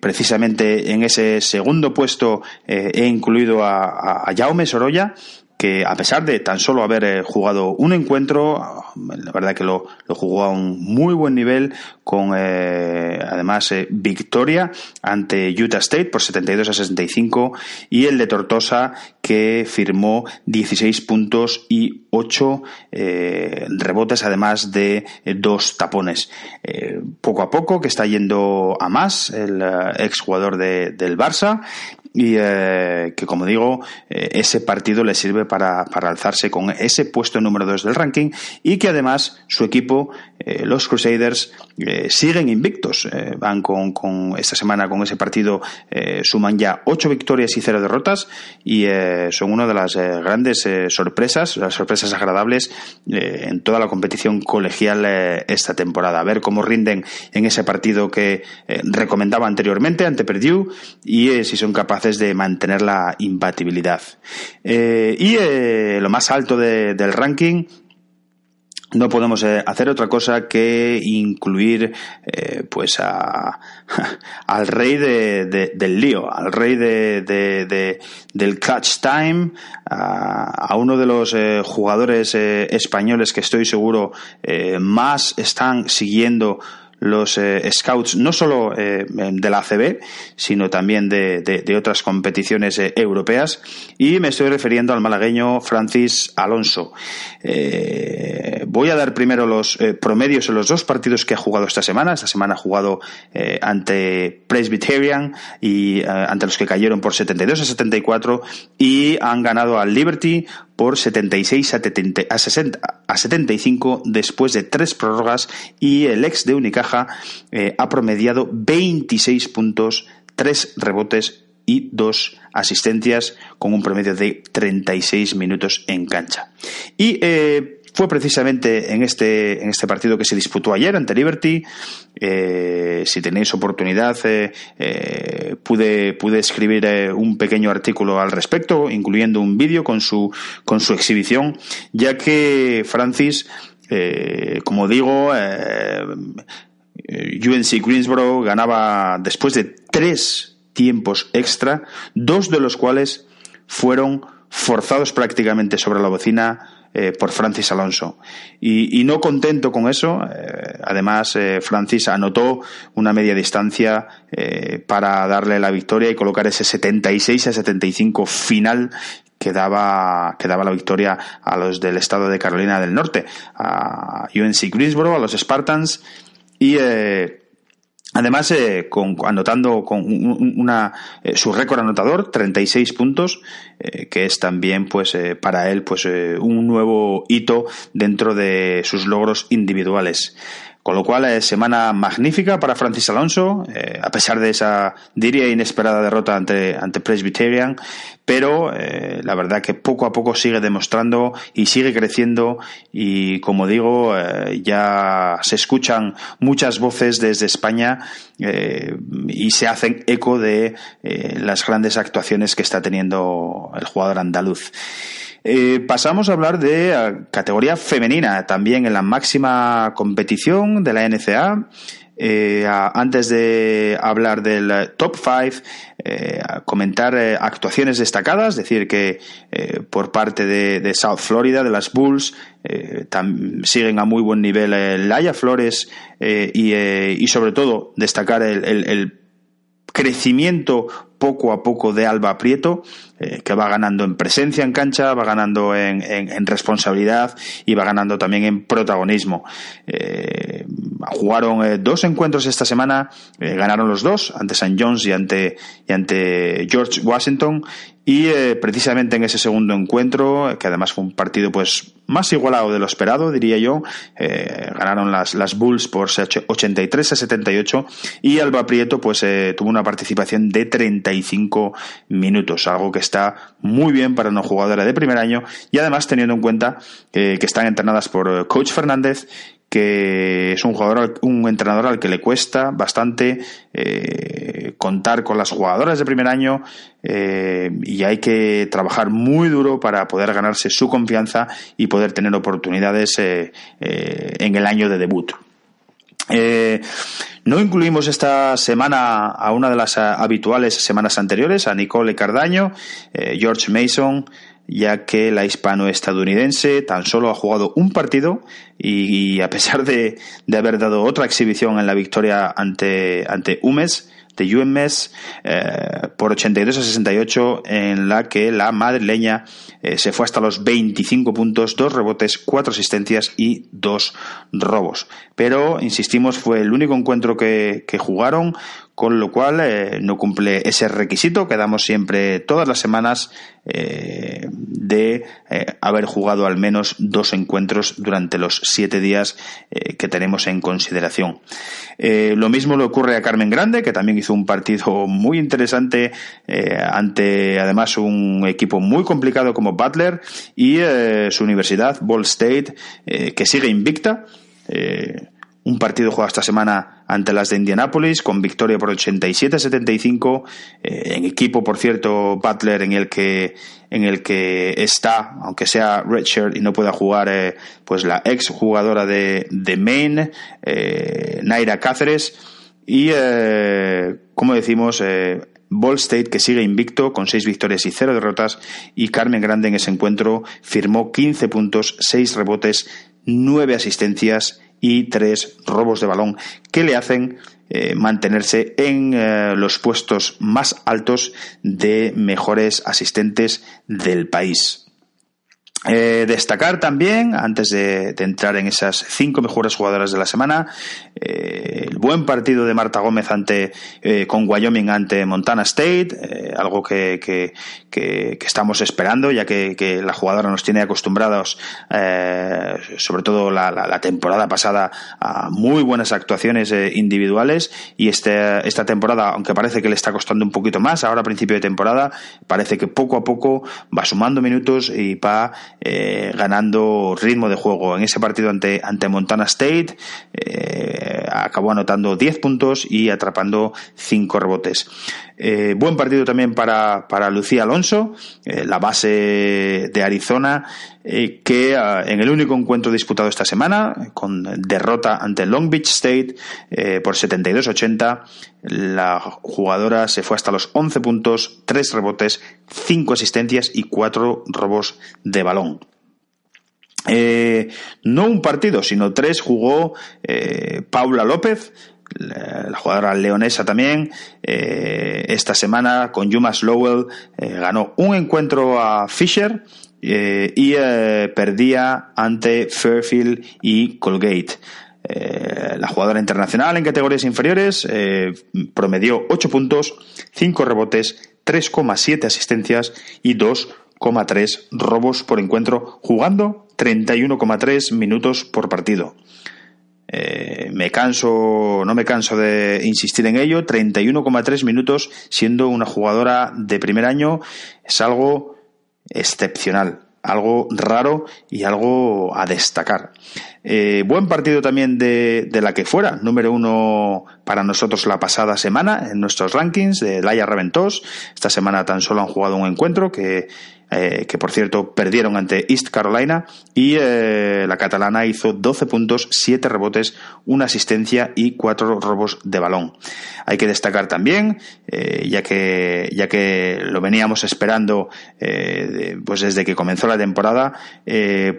precisamente en ese segundo puesto eh, he incluido a, a Jaume Sorolla, que a pesar de tan solo haber eh, jugado un encuentro, la verdad que lo, jugó a un muy buen nivel, con eh, además eh, victoria ante Utah State por 72 a 65 y el de Tortosa que firmó 16 puntos y 8 rebotes además de dos tapones. poco a poco que está yendo a más el exjugador de, del Barça y que como digo ese partido le sirve para, para alzarse con ese puesto número 2 del ranking y que además su equipo, eh, los Crusaders, eh, siguen invictos. Eh, van con, con, esta semana con ese partido, suman ya 8 victorias y 0 derrotas y son una de las grandes sorpresas, las sorpresas agradables en toda la competición colegial esta temporada. A ver cómo rinden en ese partido que recomendaba anteriormente ante Purdue y si son capaces de mantener la imbatibilidad. y lo más alto del ranking no podemos eh, hacer otra cosa que incluir eh, pues a, [LAUGHS] al rey de, del lío, al rey de, del catch time, a, uno de los eh, jugadores españoles que estoy seguro más están siguiendo los eh, scouts no solo eh, de la ACB, sino también de, de, otras competiciones eh, europeas. Y me estoy refiriendo al malagueño Francis Alonso. voy a dar primero los promedios en los dos partidos que ha jugado esta semana. Esta semana ha jugado ante Presbyterian y ante los que cayeron por 72 a 74 y han ganado al Liberty por 76 a, 60, a 75 después de tres prórrogas y el ex de Unicaja eh, ha promediado 26 puntos, 3 rebotes y 2 asistencias con un promedio de 36 minutos en cancha. Y eh, fue precisamente en este, en este partido que se disputó ayer ante Liberty. Eh, si tenéis oportunidad, eh, eh, pude, pude escribir un pequeño artículo al respecto, incluyendo un vídeo con su, con su exhibición, ya que Francis, como digo, UNC Greensboro ganaba después de tres tiempos extra, dos de los cuales fueron forzados prácticamente sobre la bocina eh, por Francis Alonso. Y, no contento con eso, eh, además eh, Francis anotó una media distancia para darle la victoria y colocar ese 76 a 75 final que daba, que daba la victoria a los del estado de Carolina del Norte, a UNC Greensboro, a los Spartans y Además, eh, anotando con una, eh, su récord anotador, 36 puntos, eh, que es también, pues, para él, pues, un nuevo hito dentro de sus logros individuales. Con lo cual, es semana magnífica para Francis Alonso, eh, a pesar de esa, diría, inesperada derrota ante, ante Presbyterian, pero eh, la verdad que poco a poco sigue demostrando y sigue creciendo y, como digo, eh, ya se escuchan muchas voces desde España y se hacen eco de las grandes actuaciones que está teniendo el jugador andaluz. Eh, pasamos a hablar de eh, categoría femenina, también en la máxima competición de la NCA. Eh, antes de hablar del top 5, comentar actuaciones destacadas, decir que por parte de, South Florida, de las Bulls, siguen a muy buen nivel Laia Flores y, sobre todo destacar el crecimiento poco a poco de Alba Prieto, eh, que va ganando en presencia en cancha, va ganando en, responsabilidad y va ganando también en protagonismo. Eh, jugaron eh, dos encuentros esta semana, ganaron los dos, ante St. John's y ante, y ante George Washington, y precisamente en ese segundo encuentro, que además fue un partido pues más igualado de lo esperado, diría yo. Eh, ganaron las, las Bulls por 83 a 78 y Alba Prieto pues eh, tuvo una participación de 35 minutos, algo que está muy bien para una jugadora de primer año y además teniendo en cuenta que están entrenadas por Coach Fernández que es un jugador, un entrenador al que le cuesta bastante eh, contar con las jugadoras de primer año eh, y hay que trabajar muy duro para poder ganarse su confianza y poder tener oportunidades eh, en el año de debut. no incluimos esta semana a una de las habituales semanas anteriores, a Nicole Cardaño, George Mason, ya que la hispano-estadounidense tan solo ha jugado un partido y, a pesar de, de, haber dado otra exhibición en la victoria ante, ante UMES, de UMS eh, por 82 a 68 en la que la madrileña eh, se fue hasta los 25 puntos, dos rebotes, cuatro asistencias y dos robos. Pero, insistimos, fue el único encuentro que, que jugaron con lo cual eh, no cumple ese requisito que damos siempre todas las semanas eh, de eh, haber jugado al menos dos encuentros durante los siete días que tenemos en consideración. lo mismo le ocurre a Carmen Grande, que también hizo un partido muy interesante ante además un equipo muy complicado como Butler y su universidad, Ball State, que sigue invicta un partido jugado esta semana ante las de Indianapolis con victoria por 87-75 eh, en equipo por cierto Butler en el que en el que está aunque sea redshirt y no pueda jugar eh, pues la ex jugadora de, de Maine eh, Naira Cáceres. Y como decimos Ball State, que sigue invicto con seis victorias y cero derrotas, y Carmen Grande en ese encuentro firmó 15 puntos, 6 rebotes, 9 asistencias y tres robos de balón que le hacen eh, mantenerse en eh, los puestos más altos de mejores asistentes del país. Eh, destacar también, antes de, entrar en esas cinco mejores jugadoras de la semana, eh, el buen partido de Marta Gómez ante eh, con Wyoming ante Montana State, algo que, que, estamos esperando, ya que, la jugadora nos tiene acostumbrados, sobre todo la, temporada pasada, a muy buenas actuaciones individuales. Y este, esta temporada, aunque parece que le está costando un poquito más, ahora a principio de temporada, parece que poco a poco va sumando minutos y va eh, ganando ritmo de juego. En ese partido ante, ante Montana State eh, acabó anotando 10 puntos y atrapando 5 rebotes. Eh, buen partido también para, para Lucía Alonso, la base de Arizona, que en el único encuentro disputado esta semana, con derrota ante Long Beach State por 72-80, la jugadora se fue hasta los 11 puntos, 3 rebotes, 5 asistencias y 4 robos de balón. Eh, no un partido, sino tres jugó eh, Paula López, la, jugadora leonesa también. Eh, esta semana con Yumas Lowell ganó un encuentro a Fisher y perdía ante Fairfield y Colgate. la jugadora internacional en categorías inferiores promedió 8 puntos, 5 rebotes, 3,7 asistencias y 2,3 robos por encuentro jugando 31,3 minutos por partido. Eh, me canso, no me canso de insistir en ello, 31,3 minutos siendo una jugadora de primer año es algo excepcional, algo raro y algo a destacar. Eh, buen partido también de, de, la que fuera, número uno para nosotros la pasada semana en nuestros rankings de Laia Reventós. Esta semana tan solo han jugado un encuentro que eh, que por cierto perdieron ante East Carolina, y eh, la catalana hizo 12 puntos, 7 rebotes, una asistencia y 4 robos de balón. Hay que destacar también, eh, ya, que, ya que lo veníamos esperando pues desde que comenzó la temporada,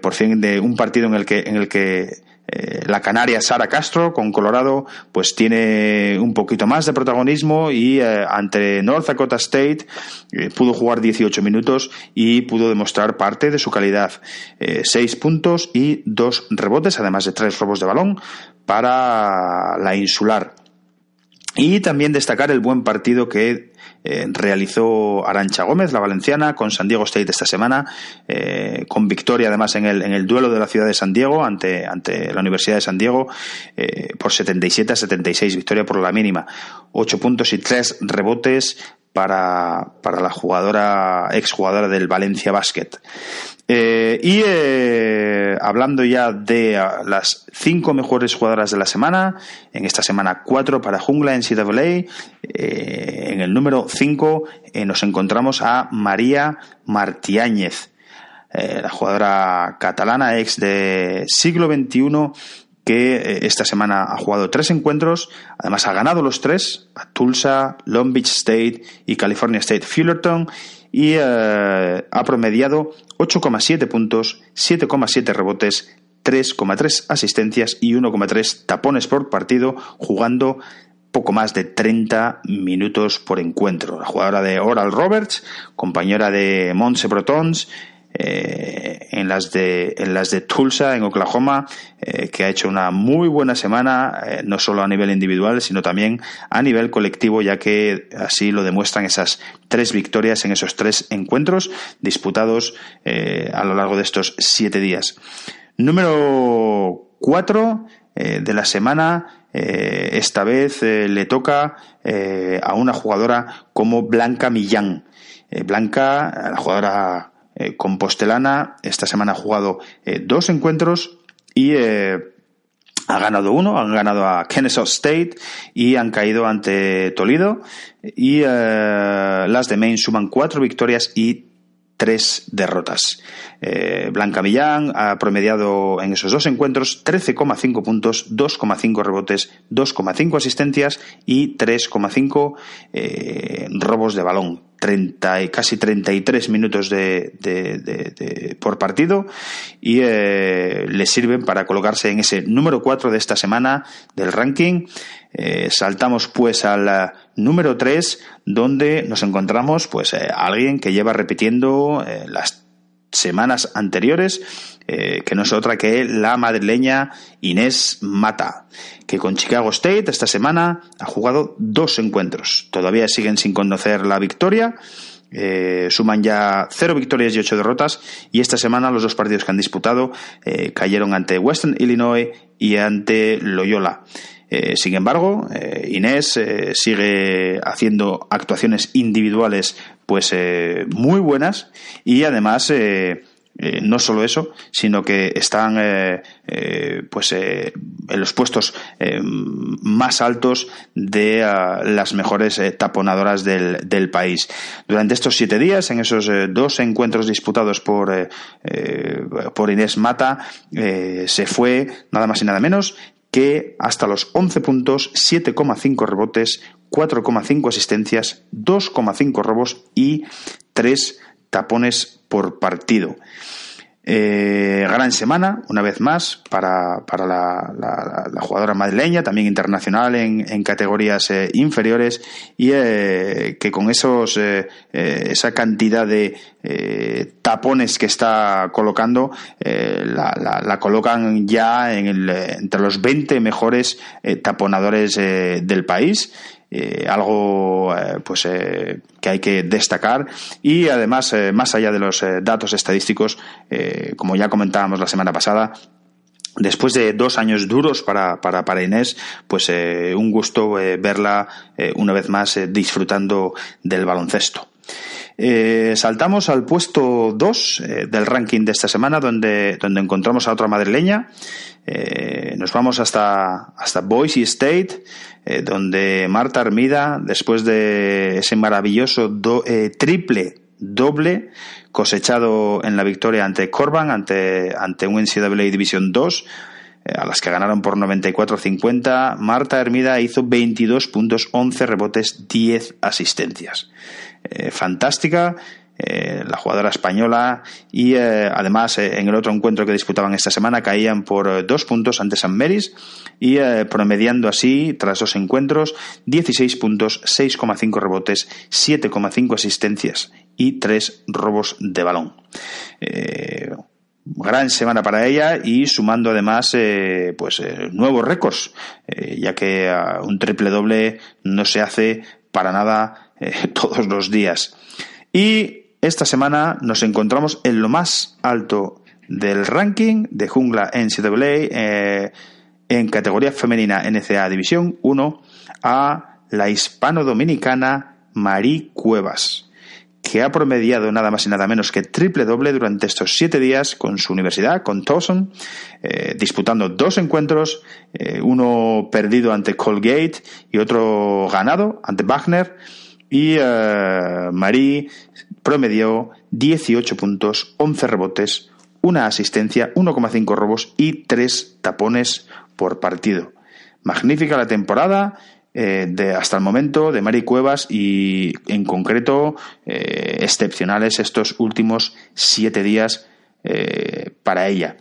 por fin de un partido en el que, en el que eh, la canaria Sara Castro con Colorado pues tiene un poquito más de protagonismo y eh, ante North Dakota State eh, pudo jugar 18 minutos y pudo demostrar parte de su calidad. 6 puntos y 2 rebotes, además de 3 robos de balón para la insular. Y también destacar el buen partido que eh, realizó Arancha Gómez, la valenciana, con San Diego State esta semana, eh, con victoria además en el, en el duelo de la ciudad de San Diego ante, ante la Universidad de San Diego eh, por 77 a 76, victoria por la mínima. 8 puntos y 3 rebotes para, para la jugadora, exjugadora del Valencia Basket. Eh, y eh, hablando ya de ah, las cinco mejores jugadoras de la semana, en esta semana cuatro para Jungla en CWA, eh, en el número cinco nos encontramos a María Martiáñez, la jugadora catalana ex de siglo XXI que esta semana ha jugado tres encuentros, además ha ganado los tres, a Tulsa, Long Beach State y California State Fullerton, y ha promediado 8,7 puntos, 7,7 rebotes, 3,3 asistencias y 1,3 tapones por partido, jugando poco más de 30 minutos por encuentro. La jugadora de Oral Roberts, compañera de Montse Protons, eh, en, las de, en las de Tulsa, en Oklahoma, eh, que ha hecho una muy buena semana, eh, no solo a nivel individual, sino también a nivel colectivo, ya que así lo demuestran esas tres victorias en esos tres encuentros disputados a lo largo de estos siete días. Número cuatro de la semana, esta vez le toca a una jugadora como Blanca Millán. Blanca, la jugadora eh, Compostelana esta semana ha jugado eh, dos encuentros y eh, ha ganado uno, han ganado a Kennesaw State y han caído ante Toledo. Y eh, las de Maine suman cuatro victorias y tres derrotas. Blanca Millán ha promediado en esos dos encuentros 13,5 puntos, 2,5 rebotes, 2,5 asistencias y 3,5 eh, robos de balón. 30 y casi 33 minutos de, de, por partido y eh, le sirven para colocarse en ese número 4 de esta semana del ranking. Eh, saltamos pues al eh, número 3 donde nos encontramos pues alguien que lleva repitiendo las semanas anteriores, que no es otra que la madrileña Inés Mata, que con Chicago State esta semana ha jugado dos encuentros. Todavía siguen sin conocer la victoria. Eh, suman ya cero victorias y ocho derrotas y esta semana los dos partidos que han disputado eh, cayeron ante Western Illinois y ante Loyola. Eh, sin embargo, Inés sigue haciendo actuaciones individuales pues muy buenas y además eh, no solo eso, sino que están eh, eh, pues en los puestos más altos de ah, las mejores taponadoras del, del, país. Durante estos siete días, en esos dos encuentros disputados por, por Inés Mata, se fue nada más y nada menos que hasta los 11 puntos, 7,5 rebotes, 4,5 asistencias, 2,5 robos y 3 tapones por partido. Eh, gran semana, una vez más, para, para la, jugadora madrileña, también internacional en, categorías eh, inferiores, y eh, que con esos esa cantidad de tapones que está colocando, la, la, colocan ya en el, entre los 20 mejores taponadores del país. Eh, algo eh, pues eh, que hay que destacar y además más allá de los datos estadísticos como ya comentábamos la semana pasada Después de dos años duros para, para, para Inés, pues un gusto verla una vez más disfrutando del baloncesto. Saltamos al puesto 2 del ranking de esta semana, donde, donde encontramos a otra madrileña. nos vamos hasta, hasta Boise State, eh, donde Marta Armida, después de ese maravilloso eh, triple doble cosechado en la victoria ante Corban, ante, ante un NCAA División 2, eh, a las que ganaron por 94-50, Marta Hermida hizo 22 puntos, 11 rebotes, 10 asistencias. Fantástica, eh, la jugadora española y eh, además eh, en el otro encuentro que disputaban esta semana caían por dos puntos ante San Meris y promediando así tras dos encuentros 16 puntos, 6,5 rebotes, 7,5 asistencias y 3 robos de balón. gran semana para ella y sumando además pues nuevos récords ya que un triple doble no se hace para nada [LAUGHS] todos los días y esta semana nos encontramos en lo más alto del ranking de jungla NCAA eh, en categoría femenina NCA División 1 a la hispano-dominicana Marí Cuevas, que ha promediado nada más y nada menos que triple doble durante estos siete días con su universidad, con Towson, eh, disputando dos encuentros, eh, uno perdido ante Colgate y otro ganado ante Wagner. Y Marí promedió 18 puntos, 11 rebotes, una asistencia, 1,5 robos y 3 tapones por partido. Magnífica la temporada eh, de hasta el momento de Mari Cuevas y en concreto eh, excepcionales estos últimos siete días para ella.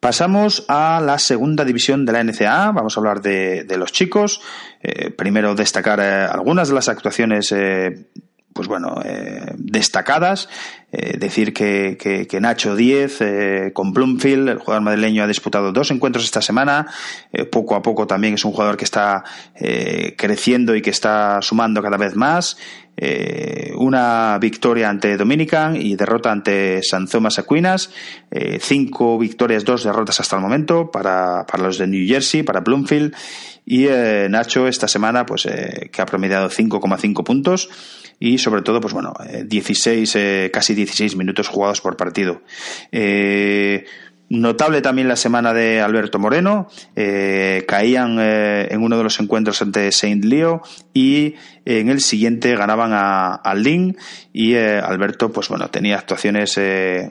Pasamos a la segunda división de la NCAA. Vamos a hablar de, los chicos. primero destacar algunas de las actuaciones pues bueno, eh, destacadas. Eh, decir que, que, Nacho 10 eh, con Bloomfield, el jugador madrileño, ha disputado dos encuentros esta semana. poco a poco también es un jugador que está creciendo y que está sumando cada vez más. Una victoria ante Dominican y derrota ante San Thomas Aquinas. cinco victorias, dos derrotas hasta el momento para, para los de New Jersey, para Bloomfield. Y Nacho esta semana, pues que ha promediado 5,5 puntos y sobre todo, pues bueno, 16, eh, eh, casi 16 minutos jugados por partido. Eh, Notable también la semana de Alberto Moreno. Eh, caían eh, en uno de los encuentros ante Saint Leo y en el siguiente ganaban a, a Lin y eh, Alberto, pues bueno, tenía actuaciones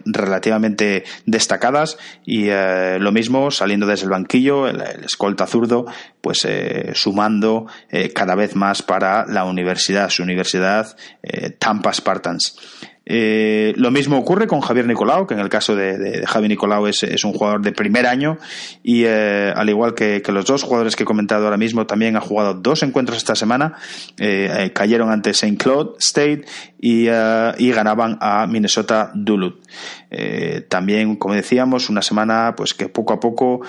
relativamente destacadas y lo mismo saliendo desde el banquillo, el, el escolta zurdo, pues sumando cada vez más para la universidad, su universidad Tampa Spartans. Eh, lo mismo ocurre con Javier Nicolau, que en el caso de, de, Javier Nicolau es, un jugador de primer año y eh, al igual que, los dos jugadores que he comentado ahora mismo, también ha jugado dos encuentros esta semana, eh, cayeron ante St. Cloud State y, ganaban a Minnesota Duluth. también, como decíamos, una semana pues que poco a poco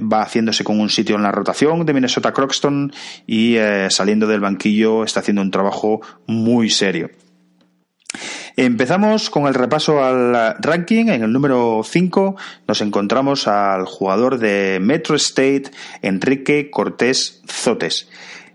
va haciéndose con un sitio en la rotación de Minnesota Croxton y saliendo del banquillo está haciendo un trabajo muy serio. Empezamos con el repaso al ranking. En el número 5 nos encontramos al jugador de Metro State, Enrique Cortés Zotes.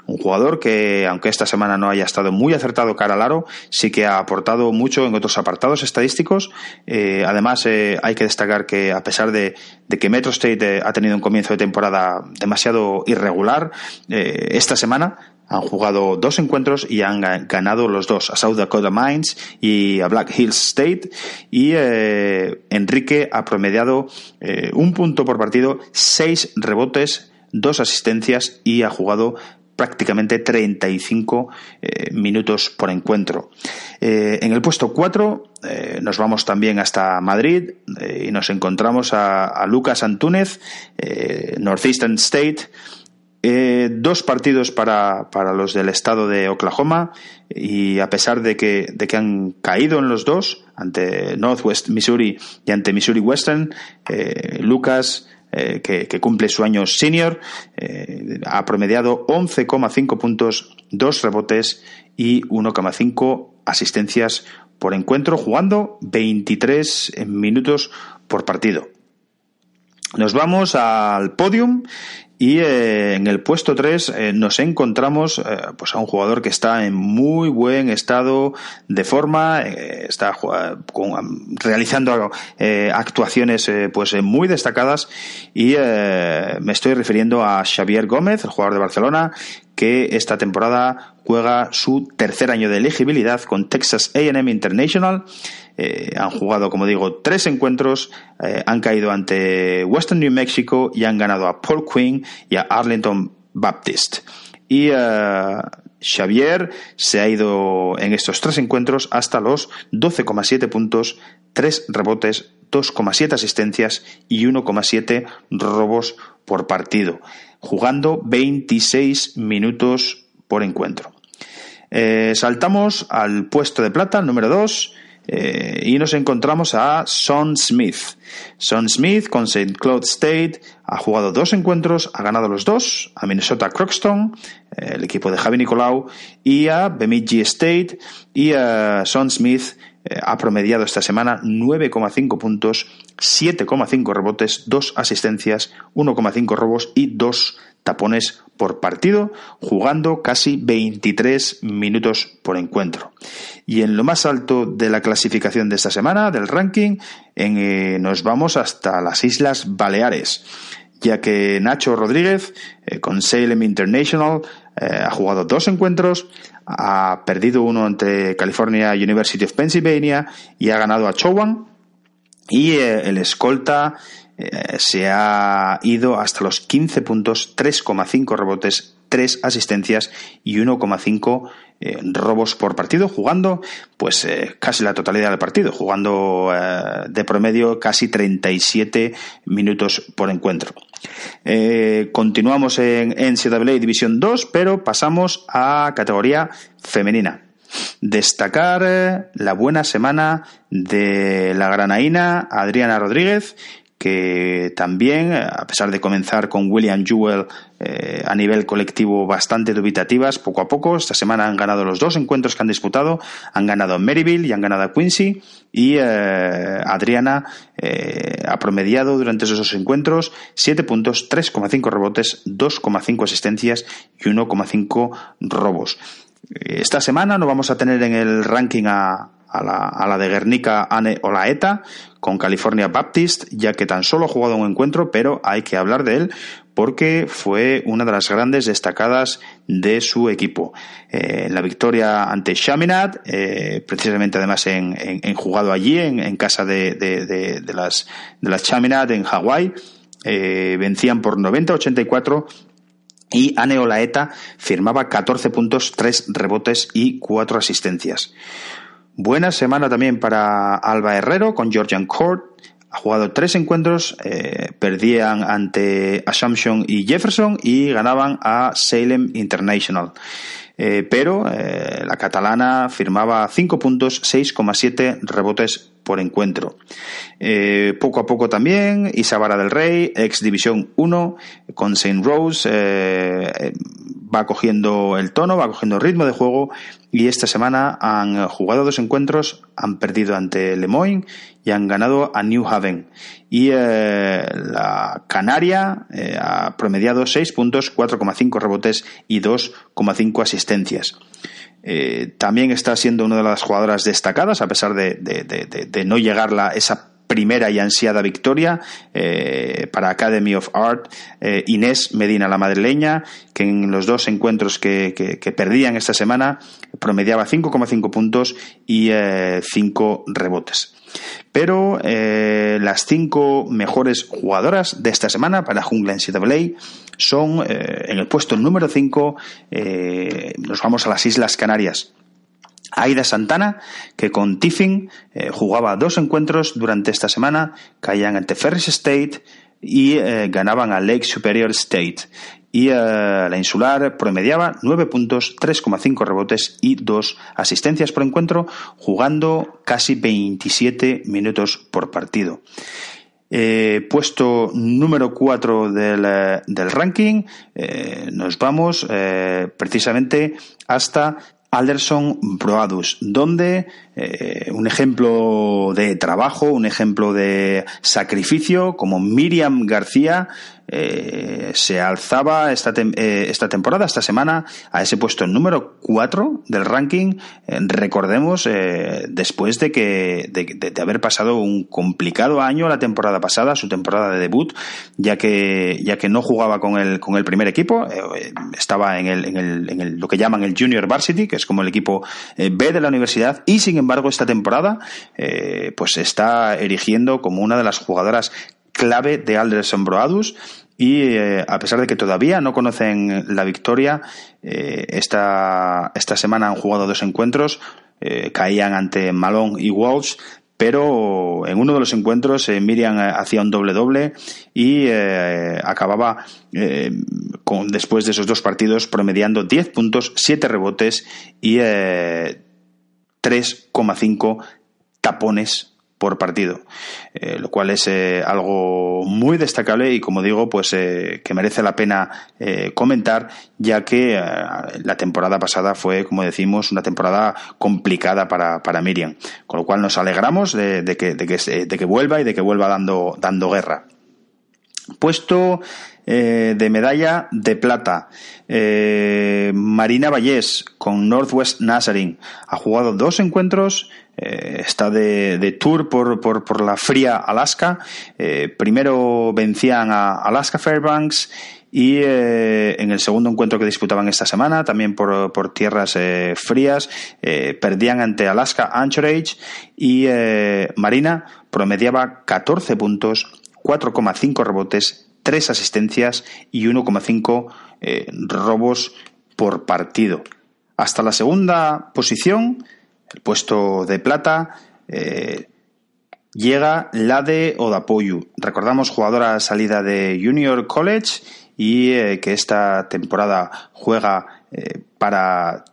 Un jugador que, aunque esta semana no haya estado muy acertado cara al aro, sí que ha aportado mucho en otros apartados estadísticos. Eh, además, eh, hay que destacar que, a pesar de, que Metro State eh, ha tenido un comienzo de temporada demasiado irregular, esta semana han jugado dos encuentros y han ganado los dos, a South Dakota Mines y a Black Hills State. Y eh, Enrique ha promediado eh, un punto por partido, seis rebotes, dos asistencias y ha jugado prácticamente 35 eh, minutos por encuentro. en el puesto 4 nos vamos también hasta Madrid y nos encontramos a, a Lucas Antúnez, Northeastern State, eh, dos partidos para, para, los del estado de Oklahoma y a pesar de que, de que han caído en los dos, ante Northwest Missouri y ante Missouri Western, eh, Lucas, eh, que, que, cumple su año senior, ha promediado 11,5 puntos, dos rebotes y 1,5 asistencias por encuentro, jugando 23 minutos por partido. Nos vamos al podium y eh, en el puesto 3 eh, nos encontramos eh, pues a un jugador que está en muy buen estado de forma, está con, realizando actuaciones pues muy destacadas. Y me estoy refiriendo a Xavier Gómez, el jugador de Barcelona, que esta temporada juega su tercer año de elegibilidad con Texas AM International. Eh, han jugado, como digo, tres encuentros, eh, han caído ante Western New Mexico y han ganado a Paul Quinn y a Arlington Baptist. Y eh, Xavier se ha ido en estos tres encuentros hasta los 12,7 puntos, 3 rebotes, 2,7 asistencias y 1,7 robos por partido, jugando 26 minutos por encuentro. saltamos al puesto de plata, número 2, eh, y nos encontramos a Son Smith. Son Smith con St. Cloud State ha jugado dos encuentros, ha ganado los dos, a Minnesota Croxton, eh, el equipo de Javi Nicolau, y a Bemidji State. Y a Son Smith eh, ha promediado esta semana 9,5 puntos, 7,5 rebotes, 2 asistencias, 1,5 robos y 2 tapones por partido, jugando casi 23 minutos por encuentro. Y en lo más alto de la clasificación de esta semana, del ranking, en, eh, nos vamos hasta las Islas Baleares, ya que Nacho Rodríguez, eh, con Salem International, ha jugado dos encuentros, ha perdido uno ante California University of Pennsylvania y ha ganado a Chowan. Y el escolta se ha ido hasta los 15 puntos, 3,5 rebotes, 3 asistencias y 1,5 eh, robos por partido, jugando pues eh, casi la totalidad del partido, jugando eh, de promedio casi 37 minutos por encuentro. continuamos en NCAA División 2, pero pasamos a categoría femenina. Destacar la buena semana de la granaína Adriana Rodríguez, que también, a pesar de comenzar con William Jewell eh, a nivel colectivo bastante dubitativas, poco a poco, esta semana han ganado los dos encuentros que han disputado, han ganado en Maryville y han ganado a Quincy, y eh, Adriana eh, ha promediado durante esos encuentros 7 puntos, 3,5 rebotes, 2,5 asistencias y 1,5 robos. Esta semana no vamos a tener en el ranking a, a la, a la de Guernica Ane Olaeta con California Baptist, ya que tan solo ha jugado un encuentro, pero hay que hablar de él porque fue una de las grandes destacadas de su equipo. Eh, la victoria ante Chaminade, eh, precisamente además en, jugado allí, en, casa de, de, las, de las en Hawái, eh, vencían por 90-84 y Ane Olaeta firmaba 14 puntos, 3 rebotes y 4 asistencias. Buena semana también para Alba Herrero con Georgian Court. Ha jugado tres encuentros, eh, perdían ante Assumption y Jefferson y ganaban a Salem International. Eh, pero eh, la catalana firmaba 5 puntos, 6,7 rebotes por encuentro. Poco a poco también, Isabara del Rey, ex División 1, con St. Rose, va cogiendo el tono, va cogiendo ritmo de juego y esta semana han jugado dos encuentros, han perdido ante Lemoyne y han ganado a New Haven. Y eh, la Canaria ha promediado 6 puntos, 4,5 rebotes y 2,5 asistencias. Eh, también está siendo una de las jugadoras destacadas, a pesar de, no llegar a esa primera y ansiada victoria eh, para Academy of Art. Eh, Inés Medina, la madrileña, que en los dos encuentros que, que perdían esta semana promediaba 5,5 puntos y 5 rebotes. Pero las cinco mejores jugadoras de esta semana para Jungla NCAA son eh, en el puesto número 5, eh, nos vamos a las Islas Canarias. Aida Santana, que con Tiffin eh, jugaba dos encuentros durante esta semana, caían ante Ferris State y ganaban a Lake Superior State. Y la insular promediaba 9 puntos, 3,5 rebotes y 2 asistencias por encuentro, jugando casi 27 minutos por partido. Eh, puesto número 4 del, del, ranking, eh, nos vamos eh, precisamente hasta Alderson Broadus, donde un ejemplo de trabajo, un ejemplo de sacrificio, como Miriam García, eh, se alzaba esta, eh, esta temporada, esta semana, a ese puesto número 4 del ranking. Eh, recordemos, después de, que, de, haber pasado un complicado año la temporada pasada, su temporada de debut, ya que, ya que no jugaba con el, con el primer equipo, estaba en, el, en, el, en el, lo que llaman el Junior Varsity, que es como el equipo B de la universidad, y sin embargo esta temporada pues se está erigiendo como una de las jugadoras clave de Alderson Broadus y eh, a pesar de que todavía no conocen la victoria, eh, esta, esta semana han jugado dos encuentros, eh, caían ante Malone y Walsh, pero en uno de los encuentros Miriam hacía un doble-doble y acababa con, después de esos dos partidos promediando 10 puntos, 7 rebotes y 3,5 tapones por partido, eh, lo cual es eh, algo muy destacable y como digo, pues eh, que merece la pena comentar, ya que la temporada pasada fue, como decimos, una temporada complicada para, para Miriam, con lo cual nos alegramos de, que, de, que, de que vuelva y de que vuelva dando, dando guerra. Puesto de medalla de plata. Marina Vallés con Northwest Nazarene ha jugado dos encuentros eh, está de, tour por, por, la fría Alaska. Eh, primero vencían a Alaska Fairbanks y eh, en el segundo encuentro que disputaban esta semana, también por, por tierras frías, perdían ante Alaska Anchorage y Marina promediaba 14 puntos, 4,5 rebotes, 3 asistencias y 1,5 robos por partido. Hasta la segunda posición el puesto de plata eh, llega la de Odapoyu. Recordamos jugadora salida de Junior College y eh, que esta temporada juega eh, para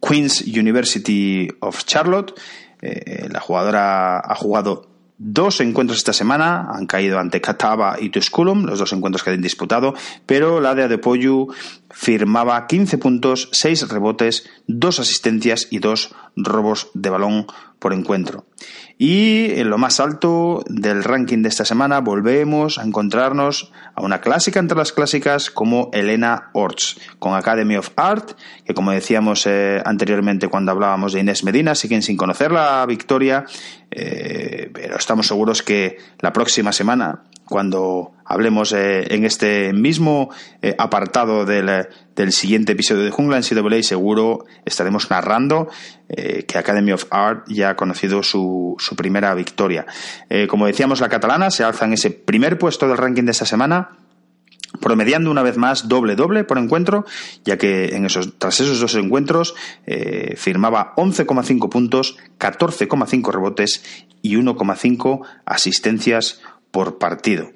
Queen's University of Charlotte. la jugadora ha jugado dos encuentros esta semana, han caído ante Catawba y Tusculum, los dos encuentros que han disputado, pero la de Adepoyu firmaba 15 puntos, 6 rebotes, 2 asistencias y 2 robos de balón por encuentro. Y en lo más alto del ranking de esta semana volvemos a encontrarnos a una clásica entre las clásicas como Elena Orts, con Academy of Art, que como decíamos eh, anteriormente cuando hablábamos de Inés Medina, siguen sin conocer la victoria, eh, pero estamos seguros que la próxima semana cuando hablemos eh, en este mismo eh, apartado del, del, siguiente episodio de Jungla en CWA, seguro estaremos narrando eh, que Academy of Art ya ha conocido su, su primera victoria. como decíamos, la catalana se alza en ese primer puesto del ranking de esta semana promediando una vez más doble doble por encuentro, ya que en esos, tras esos dos encuentros firmaba 11,5 puntos, 14,5 rebotes y 1,5 asistencias por partido.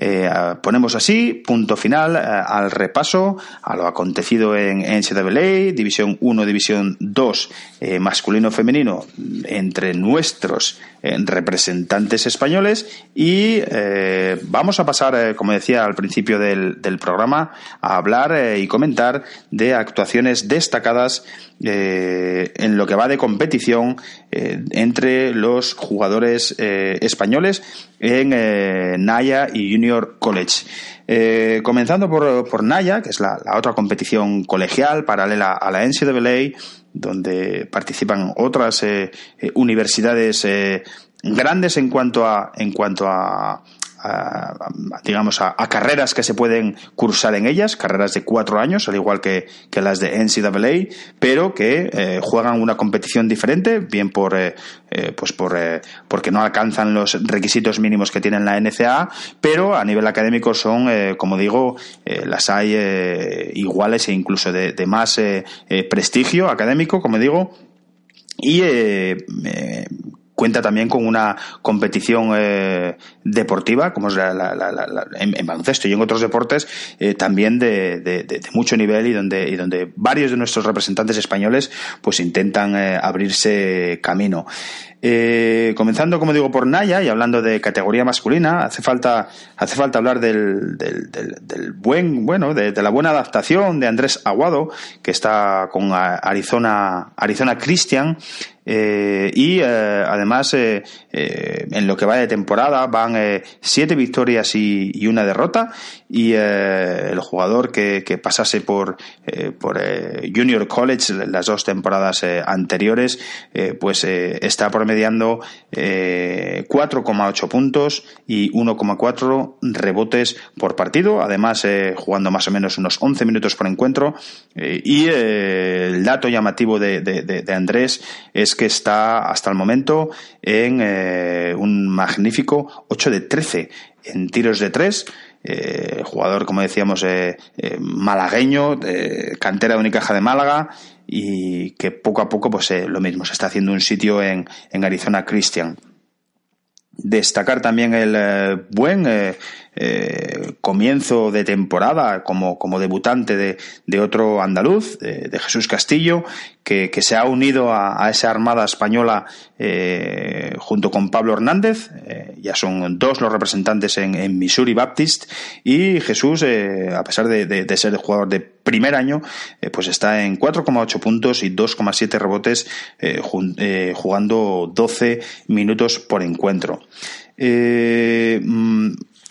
Eh, ponemos así punto final eh, al repaso a lo acontecido en NCAA, División 1, División 2, eh, masculino-femenino, entre nuestros representantes españoles y vamos a pasar, como decía al principio del, programa, a hablar y comentar de actuaciones destacadas en lo que va de competición entre los jugadores españoles en Naya y Junior College. Eh, comenzando por, Naya, que es la, otra competición colegial paralela a la NCAA, donde participan otras eh, eh, universidades grandes en cuanto a, en cuanto a a, digamos, a, carreras que se pueden cursar en ellas, carreras de cuatro años, al igual que, las de NCAA, pero que eh, juegan una competición diferente, bien por, eh, eh, pues por, porque no alcanzan los requisitos mínimos que tienen la NCAA, pero a nivel académico son, como digo, las hay iguales e incluso de, de más prestigio académico, como digo, y cuenta también con una competición eh, deportiva, como es la, en, baloncesto y en otros deportes, eh, también de, mucho nivel y donde, y donde varios de nuestros representantes españoles pues intentan eh, abrirse camino. Comenzando, como digo, por Naya y hablando de categoría masculina, hace falta, hace falta hablar del, del, buen, bueno, de, la buena adaptación de Andrés Aguado, que está con Arizona, Arizona Christian, eh, y eh, además, eh, en lo que va de temporada, van siete victorias y, una derrota. Y el jugador que, pasase por, por Junior College las dos temporadas anteriores, pues está promediando 4,8 puntos y 1,4 rebotes por partido. Además, jugando más o menos unos 11 minutos por encuentro. y el dato llamativo de, de Andrés es que está hasta el momento en eh, un magnífico 8 de 13 en tiros de 3. Eh, jugador, como decíamos, eh, malagueño, cantera de Unicaja de Málaga y que poco a poco, pues lo mismo, se está haciendo un sitio en, en Arizona Christian. Destacar también el buen eh, comienzo de temporada como, como debutante de, de otro andaluz, de, Jesús Castillo, que, que, se ha unido a, esa armada española eh, junto con Pablo Hernández. Eh, ya son dos los representantes en, en Missouri Baptist y Jesús, a pesar de, de, ser jugador de primer año, pues está en 4,8 puntos y 2,7 rebotes jugando 12 minutos por encuentro.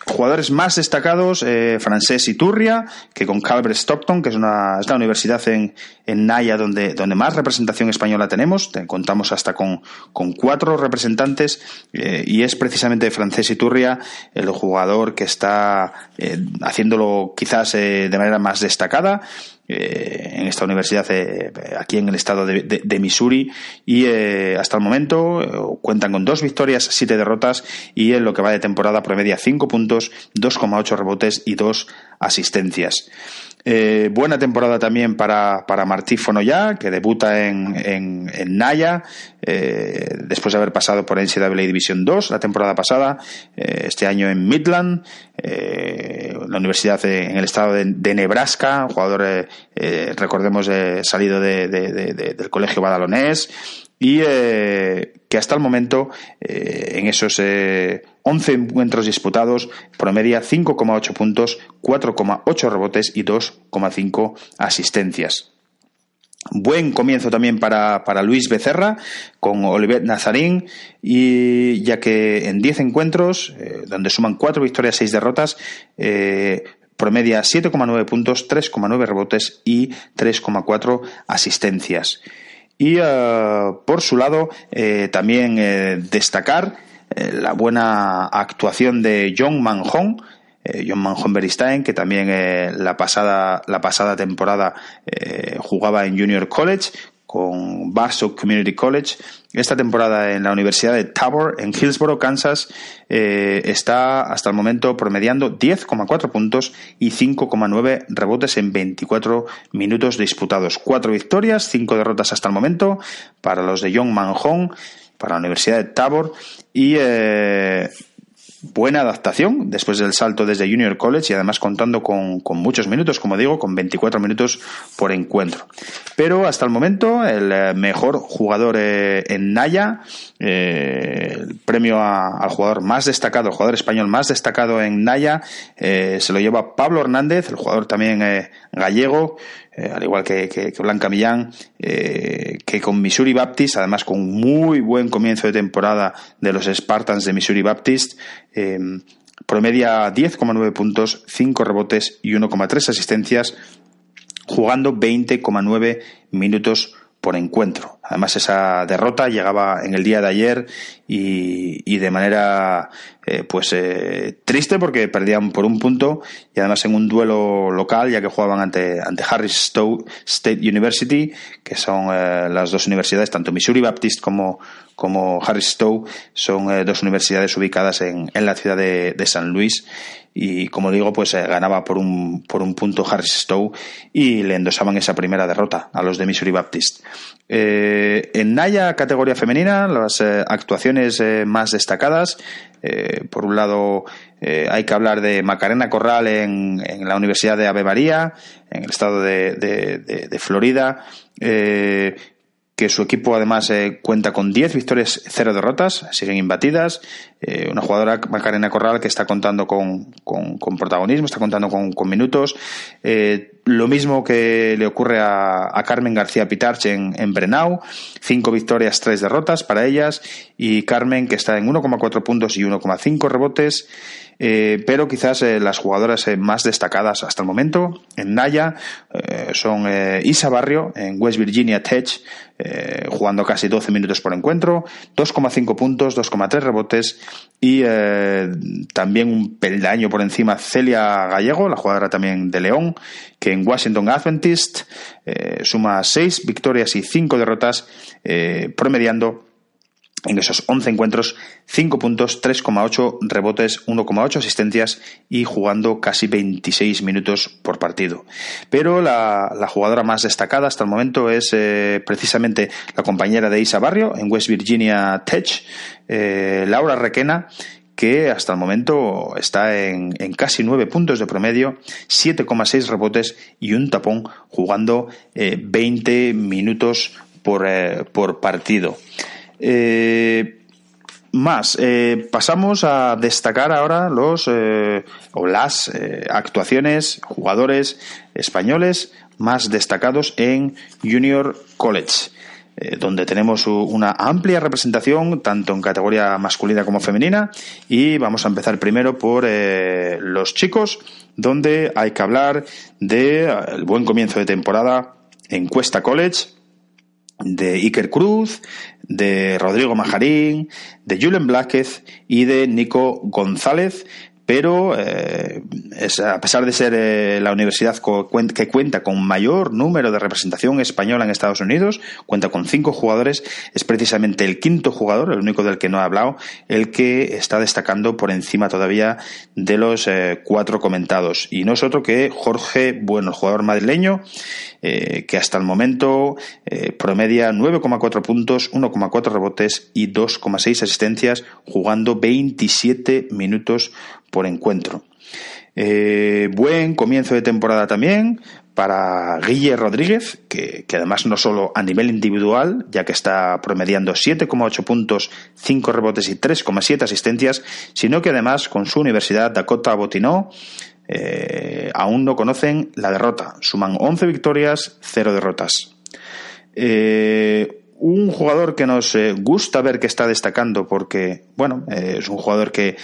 Jugadores más destacados, eh, Francés Iturria, que con Calvert Stockton, que es una, es la universidad en, en Naya donde, donde más representación española tenemos, contamos hasta con, con cuatro representantes, eh, y es precisamente Francés Iturria el jugador que está eh, haciéndolo quizás eh, de manera más destacada. Eh, en esta universidad eh, aquí en el estado de, Missouri y eh, hasta el momento cuentan con dos victorias, siete derrotas y en lo que va de temporada promedia cinco puntos, 2,8 rebotes y dos asistencias. Eh, buena temporada también para, para Martí Fonoyá, que debuta en, en, Naya, eh, después de haber pasado por NCAA División 2 la temporada pasada, eh, este año en Midland, la universidad en el estado de, Nebraska, jugador, recordemos, salido del colegio badalonés, y que hasta el momento, en esos 11 encuentros disputados, promedia 5,8 puntos, 4,8 rebotes y 2,5 asistencias. Buen comienzo también para, Luis Becerra con Olivet Nazarín ya que en 10 encuentros, eh, donde suman 4 victorias, 6 derrotas, eh, promedia 7,9 puntos, 3,9 rebotes y 3,4 asistencias. Y eh, por su lado, también destacar la buena actuación de John Manjón, eh, John Manjon Beristain, que también eh, la, pasada, la pasada temporada eh, jugaba en Junior College con Barstow Community College. Esta temporada en la Universidad de Tabor, en Hillsboro, Kansas, está hasta el momento promediando 10,4 puntos y 5,9 rebotes en 24 minutos disputados. Cuatro victorias, cinco derrotas hasta el momento para los de John Manjon, para la Universidad de Tabor y buena adaptación después del salto desde Junior College y además contando con, muchos minutos, como digo, con 24 minutos por encuentro. Pero hasta el momento el eh, mejor jugador eh, en Naya, eh, el premio al jugador más destacado, el jugador español más destacado en Naya, se lo lleva Pablo Hernández, el jugador también gallego, eh, al igual que, Blanca Millán, eh, que con Missouri Baptist, además con muy buen comienzo de temporada de los Spartans de Missouri Baptist, eh, promedia 10,9 puntos, 5 rebotes y 1,3 asistencias, jugando 20,9 minutos por encuentro. Además, esa derrota llegaba en el día de ayer y, de manera eh, pues eh, triste porque perdían por un punto y además en un duelo local ya que jugaban ante, ante Harris State University que son eh, las dos universidades tanto Missouri Baptist como, como Harris Stowe son dos universidades ubicadas en, en la ciudad de, de San Luis y como digo, pues eh, ganaba por un, por un punto Harris Stowe y le endosaban esa primera derrota a los de Missouri Baptist. Eh, en Naya, categoría femenina, las eh, actuaciones más destacadas, por un lado hay que hablar de Macarena Corral en, en, la Universidad de Ave María, en el estado de, de Florida, que su equipo además eh, cuenta con 10 victorias, 0 derrotas, siguen imbatidas. Eh, una jugadora, Macarena Corral, que está contando con, con, protagonismo, está contando con, minutos. Eh, lo mismo que le ocurre a, a Carmen García Pitarch en, en, Brenau, 5 victorias, 3 derrotas para ellas. Y Carmen, que está en 1,4 puntos y 1,5 rebotes. Eh, pero quizás eh, las jugadoras eh, más destacadas hasta el momento en Naya son Isa Barrio en West Virginia Tech, jugando casi 12 minutos por encuentro, 2,5 puntos, 2,3 rebotes y también un peldaño por encima Celia Gallego, la jugadora también de León, que en Washington Adventist suma 6 victorias y 5 derrotas, promediando en esos 11 encuentros, 5 puntos, 3,8 rebotes, 1,8 asistencias y jugando casi 26 minutos por partido. Pero la, jugadora más destacada hasta el momento es eh, precisamente la compañera de Isa Barrio en West Virginia Tech, eh, Laura Requena, que hasta el momento está en, casi 9 puntos de promedio, 7,6 rebotes y un tapón jugando 20 eh, minutos por, por partido. Eh, más, eh, pasamos a destacar ahora los eh, o las actuaciones, jugadores españoles más destacados en Junior College, donde tenemos una amplia representación tanto en categoría masculina como femenina. Y vamos a empezar primero por los chicos, donde hay que hablar del buen comienzo de temporada en Cuesta College de Iker Cruz, de Rodrigo Majarín, de Julen Blázquez y de Nico González, pero eh, a pesar de ser eh, la universidad que cuenta con mayor número de representación española en Estados Unidos, cuenta con cinco jugadores, es precisamente el quinto jugador, el único del que no he hablado, el que está destacando por encima todavía de los eh, cuatro comentados. Y no es otro que Jorge Bueno, el jugador madrileño, que hasta el momento promedia 9,4 puntos, 1,4 rebotes y 2,6 asistencias, jugando 27 minutos por encuentro. Eh, buen comienzo de temporada también para Guille Rodríguez, que, además no solo a nivel individual, ya que está promediando 7,8 puntos, 5 rebotes y 3,7 asistencias, sino que además con su universidad Dakota Botinó eh, aún no conocen la derrota. Suman 11 victorias, 0 derrotas. un jugador que nos gusta ver que está destacando porque, bueno, es un jugador que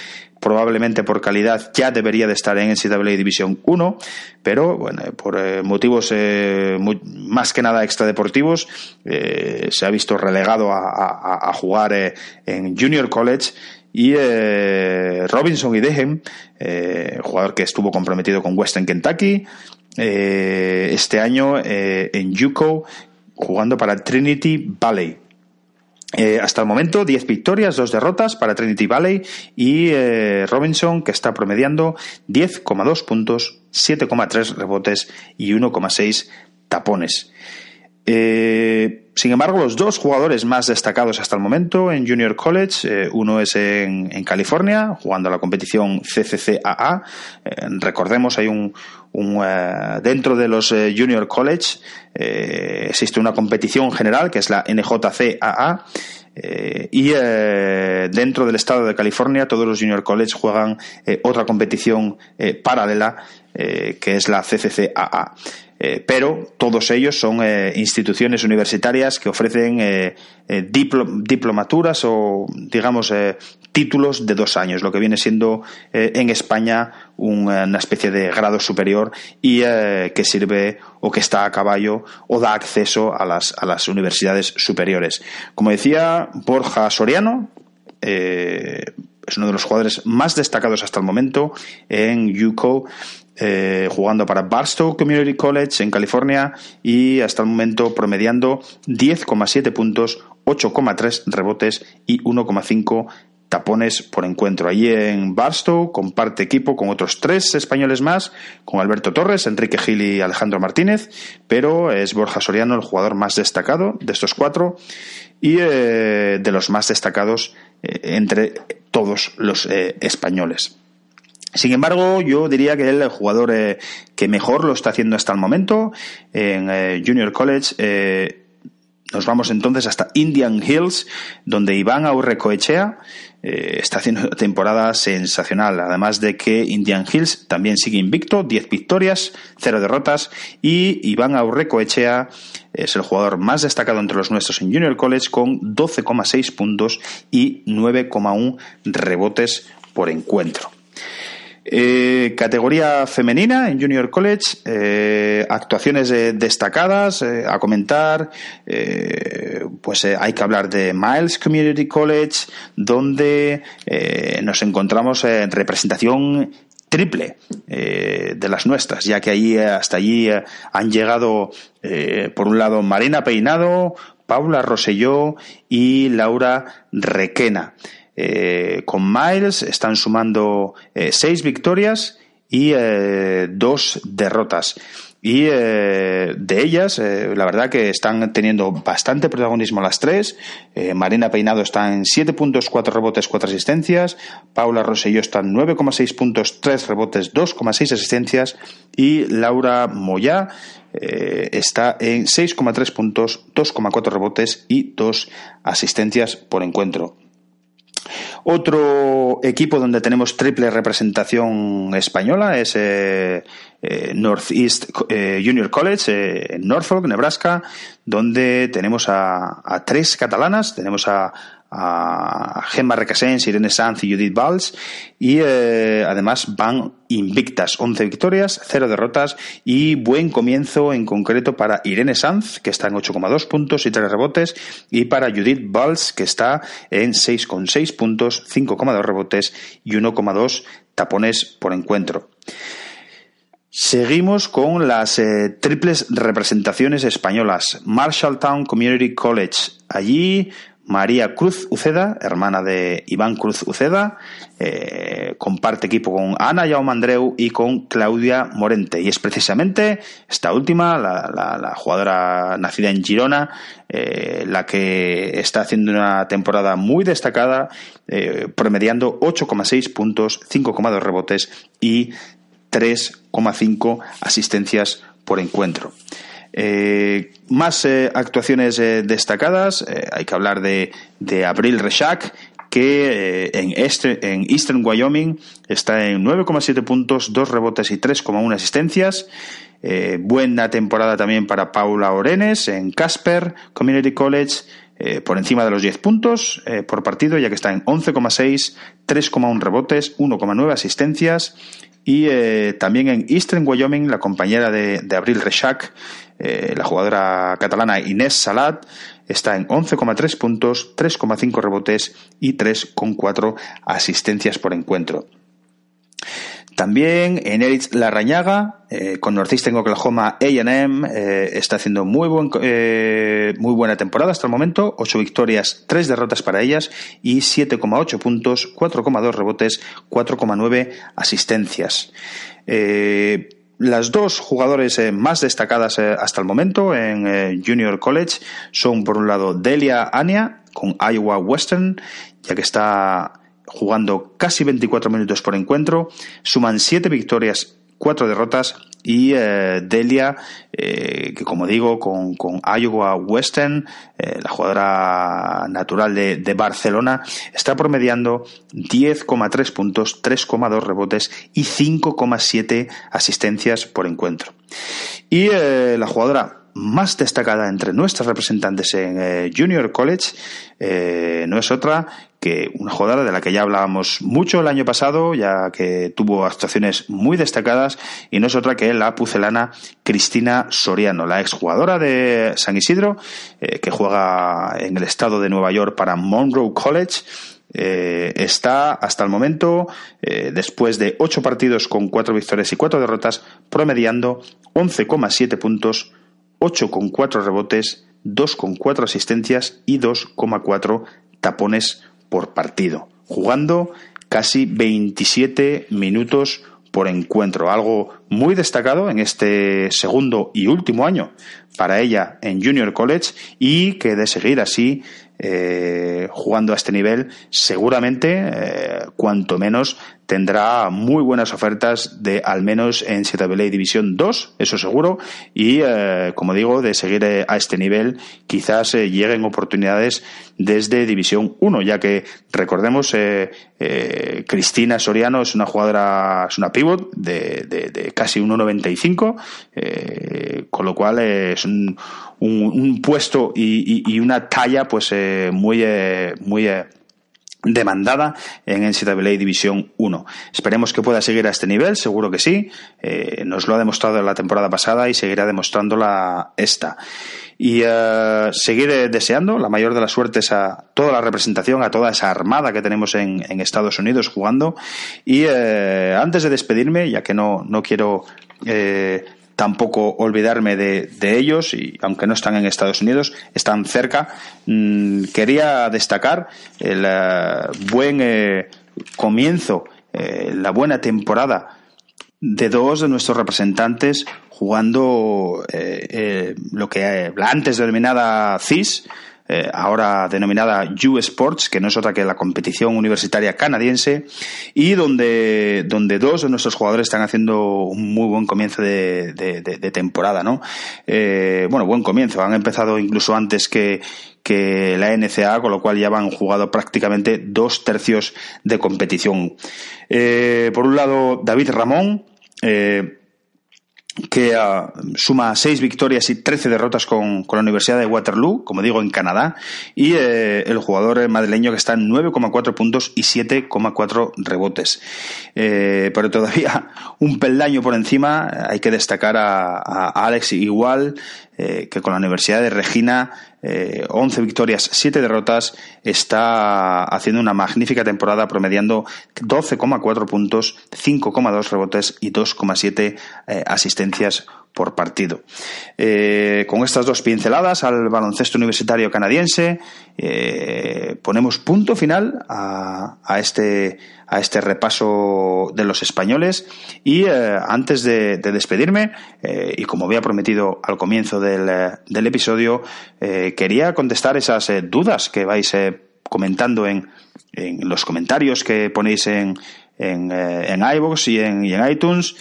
probablemente por calidad ya debería de estar en NCAA División 1, pero bueno, por eh, motivos eh, más que nada extradeportivos eh, se ha visto relegado a, jugar en Junior College y Robinson y Dehem, jugador que estuvo comprometido con Western Kentucky, este año en JUCO jugando para Trinity Valley. Eh, hasta el momento, 10 victorias, 2 derrotas para Trinity Valley y eh, Robinson, que está promediando 10,2 puntos, 7,3 rebotes y 1,6 tapones. Eh, sin embargo, los dos jugadores más destacados hasta el momento en Junior College, uno es en, California, jugando a la competición CCCAA. recordemos, hay un, dentro de los Junior College eh, existe una competición general que es la NJCAA eh, y eh, dentro del estado de California todos los Junior College juegan otra competición paralela que es la CCCAA. Pero todos ellos son instituciones universitarias que ofrecen diplomaturas o, digamos, títulos de dos años, lo que viene siendo en España una especie de grado superior y que sirve o que está a caballo o da acceso a las, a las universidades superiores. Como decía Borja Soriano, eh, es uno de los jugadores más destacados hasta el momento en UCO, eh, jugando para Barstow Community College en California y hasta el momento promediando 10,7 puntos, 8,3 rebotes y 1,5 tapones por encuentro. Allí en Barstow comparte equipo con otros tres españoles más, con Alberto Torres, Enrique Gil y Alejandro Martínez, pero es Borja Soriano el jugador más destacado de estos cuatro y eh, de los más destacados eh, entre todos los españoles. Sin embargo, yo diría que el jugador que mejor lo está haciendo hasta el momento en Junior College nos vamos entonces hasta Indian Hills, donde Iván Aurrecoechea eh, está haciendo una temporada sensacional. Además de que Indian Hills también sigue invicto, 10 victorias, 0 derrotas. Y Iván Aurrecoechea es el jugador más destacado entre los nuestros en Junior College con 12,6 puntos y 9,1 rebotes por encuentro. Eh, categoría femenina en Junior College, eh, actuaciones destacadas a comentar. pues hay que hablar de Miles Community College, donde nos encontramos en representación triple de las nuestras, ya que allí hasta allí han llegado por un lado Marina Peinado, Paula Roselló y Laura Requena. Eh, con Miles están sumando eh, seis victorias y eh, dos derrotas. Y de ellas, la verdad que están teniendo bastante protagonismo las tres. Marina Peinado está en 7 puntos, 4 rebotes, 4 asistencias. Paula Roselló está en 9,6 puntos, 3 rebotes, 2,6 asistencias. Y Laura Moyá está en 6,3 puntos, 2,4 rebotes y 2 asistencias por encuentro. Otro equipo donde tenemos triple representación española es eh, eh, Northeast eh, Junior College en Norfolk, Nebraska, donde tenemos a, tres catalanas. Tenemos a, a Gemma Recasens, Irene Sanz y Judith Valls y además van invictas, 11 victorias, 0 derrotas y buen comienzo en concreto para Irene Sanz, que está en 8,2 puntos y 3 rebotes, y para Judith Valls, que está en 6,6 puntos, 5,2 rebotes y 1,2 tapones por encuentro. Seguimos con las eh, triples representaciones españolas. Marshalltown Community College. Allí María Cruz Uceda, hermana de Iván Cruz Uceda, eh, comparte equipo con Ana Yaumandreu y con Claudia Morente. Y es precisamente esta última, la, jugadora nacida en Girona, eh, la que está haciendo una temporada muy destacada, eh, promediando 8,6 puntos, 5,2 rebotes y 3,5 asistencias por encuentro. Eh, más eh, actuaciones eh, destacadas, hay que hablar de, de Abril Reshak, que en, este, en Eastern Wyoming está en 9,7 puntos, 2 rebotes y 3,1 asistencias. buena temporada también para Paula Orenes en Casper Community College por encima de los 10 puntos por partido, ya que está en 11,6, 3,1 rebotes, 1,9 asistencias. Y eh, también en Eastern Wyoming, la compañera de, Abril Rechak, la jugadora catalana Inés Salat, está en 11,3 puntos, 3,5 rebotes y 3,4 asistencias por encuentro. También en Eritz Larrañaga, eh, con Northeastern Oklahoma AM, eh, está haciendo muy, buen, eh, muy buena temporada hasta el momento. 8 victorias, 3 derrotas para ellas y 7,8 puntos, 4,2 rebotes, 4,9 asistencias. las dos jugadores más destacadas hasta el momento en Junior College son, por un lado, Delia Ania con Iowa Western, ya que está jugando casi 24 minutos por encuentro, suman 7 victorias, 4 derrotas y eh, Delia, eh, que como digo, con, con Iowa Western, eh, la jugadora natural de, de Barcelona, está promediando 10,3 puntos, 3,2 rebotes y 5,7 asistencias por encuentro. Y la jugadora más destacada entre nuestras representantes en Junior College no es otra que una jugadora de la que ya hablábamos mucho el año pasado, ya que tuvo actuaciones muy destacadas, y no es otra que la pucelana Cristina Soriano, la exjugadora de San Isidro, eh, que juega en el estado de Nueva York para Monroe College. está hasta el momento, después de ocho partidos con cuatro victorias y cuatro derrotas, promediando 11,7 puntos 8,4 rebotes, 2,4 asistencias y 2,4 tapones por partido, jugando casi 27 minutos por encuentro, algo muy destacado en este segundo y último año para ella en Junior College y que de seguir así eh, jugando a este nivel, seguramente, eh, cuanto menos, tendrá muy buenas ofertas de al menos en CWA División 2, eso seguro, y eh, como digo, de seguir a este nivel, quizás lleguen oportunidades desde División 1, ya que recordemos, Cristina Soriano es una jugadora, es una pivot de, de casi 1,95, con lo cual es un, un, puesto y, una talla pues eh, muy, eh, muy eh, demandada en NCAA División 1. Esperemos que pueda seguir a este nivel, seguro que sí. nos lo ha demostrado la temporada pasada y seguirá demostrándola esta. Y seguir deseando la mayor de las suertes a toda la representación, a toda esa armada que tenemos en, Estados Unidos jugando. Y antes de despedirme, ya que no, no quiero tampoco olvidarme de, ellos, y aunque no están en Estados Unidos, están cerca. Mm, quería destacar el eh, buen eh, comienzo, eh, la buena temporada de dos de nuestros representantes jugando lo que antes denominada CIS, eh, ahora denominada U Sports, que no es otra que la competición universitaria canadiense, y donde, donde dos de nuestros jugadores están haciendo un muy buen comienzo de, temporada, ¿no? Eh, bueno, buen comienzo, han empezado incluso antes que, que la NCA, con lo cual ya han jugado prácticamente dos tercios de competición. Eh, por un lado, David Ramón, que ah, suma seis victorias y trece derrotas con, la Universidad de Waterloo, como digo, en Canadá, y eh, el jugador madrileño que está en 9,4 puntos y 7,4 rebotes. Eh, pero todavía [LAUGHS] un peldaño por encima, hay que destacar a, Alex Igual, eh, que con la Universidad de Regina, eh, 11 victorias, 7 derrotas, está haciendo una magnífica temporada promediando 12,4 puntos, 5,2 rebotes y 2,7 eh, asistencias por partido. Eh, con estas dos pinceladas al baloncesto universitario canadiense, eh, ponemos punto final a, este, a este repaso de los españoles y eh, antes de, despedirme, y como había prometido al comienzo del, del episodio, quería contestar esas dudas que vais comentando en, en, los comentarios que ponéis en, en, en iVoox y en iTunes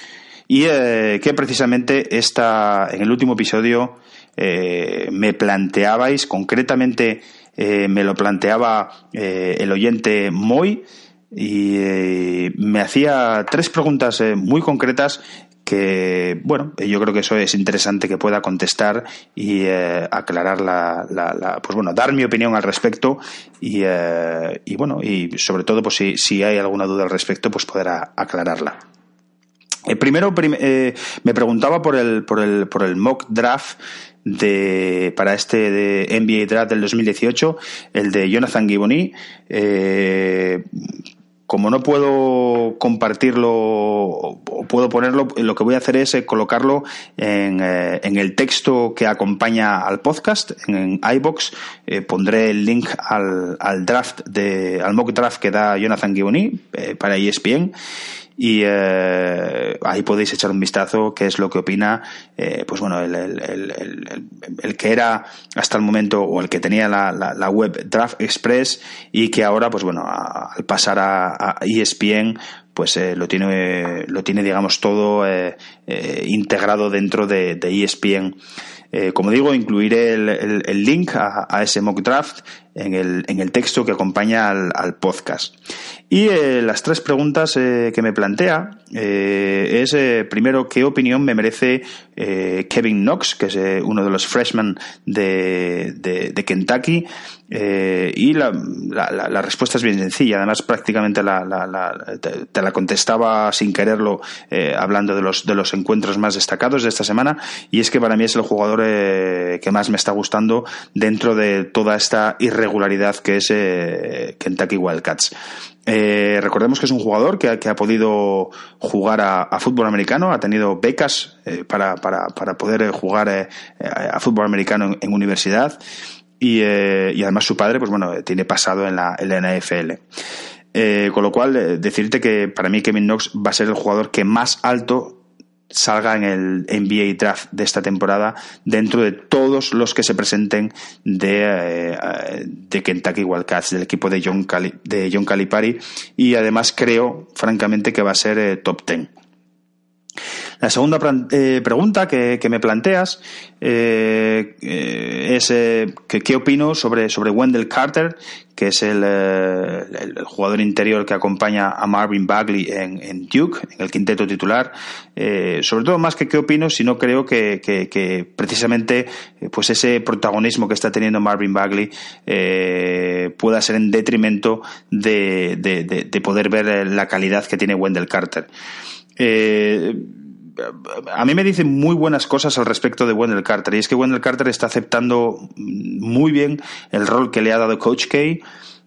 y eh, que precisamente esta, en el último episodio eh, me planteabais concretamente me lo planteaba el oyente Moy y me hacía tres preguntas muy concretas que, bueno, yo creo que eso es interesante que pueda contestar y eh, aclarar la, la, pues bueno, dar mi opinión al respecto y, eh, y bueno, y sobre todo, pues si, si, hay alguna duda al respecto, pues poder aclararla. Eh, primero me preguntaba por el, por el, por el mock draft de, para este de NBA Draft del 2018, el de Jonathan Giboni. Eh, como no puedo compartirlo o puedo ponerlo, lo que voy a hacer es eh, colocarlo en, eh, en el texto que acompaña al podcast, en, iBox. Eh, pondré el link al, al, draft de, al mock draft que da Jonathan Giboni para ESPN y eh, ahí podéis echar un vistazo qué es lo que opina eh, pues bueno el, el, el, el, que era hasta el momento o el que tenía la, la, web Draft Express y que ahora pues bueno al pasar a, ESPN pues eh, lo tiene lo tiene digamos todo integrado dentro de, de ESPN como digo, incluiré el, link a, ese mock draft en el, en el texto que acompaña al, podcast. Y eh, las tres preguntas eh, que me plantea es, primero, ¿qué opinión me merece Kevin Knox, que es uno de los freshmen de, de, Kentucky? y la, la, respuesta es bien sencilla. Además, prácticamente la, te, la contestaba sin quererlo hablando de los, de los encuentros más destacados de esta semana. Y es que para mí es el jugador que más me está gustando dentro de toda esta irregularidad que es eh, Kentucky Wildcats. Eh, recordemos que es un jugador que, ha podido jugar a, fútbol americano, ha tenido becas eh, para, para, para, poder jugar a fútbol americano en, universidad y, además su padre, pues bueno, tiene pasado en la, en la NFL. con lo cual, decirte que para mí Kevin Knox va a ser el jugador que más alto salga en el NBA Draft de esta temporada dentro de todos los que se presenten de, eh, de Kentucky Wildcats, del equipo de John, de John Calipari y además creo francamente que va a ser eh, top 10. La segunda eh, pregunta que, me planteas eh, eh, es qué opino sobre, sobre Wendell Carter, que es el, jugador interior que acompaña a Marvin Bagley en, Duke, en el quinteto titular. sobre todo más que qué opino, sino creo que, precisamente pues ese protagonismo que está teniendo Marvin Bagley pueda ser en detrimento de, de, poder ver la calidad que tiene Wendell Carter. A mí me dicen muy buenas cosas al respecto de Wendell Carter y es que Wendell Carter está aceptando muy bien el rol que le ha dado Coach K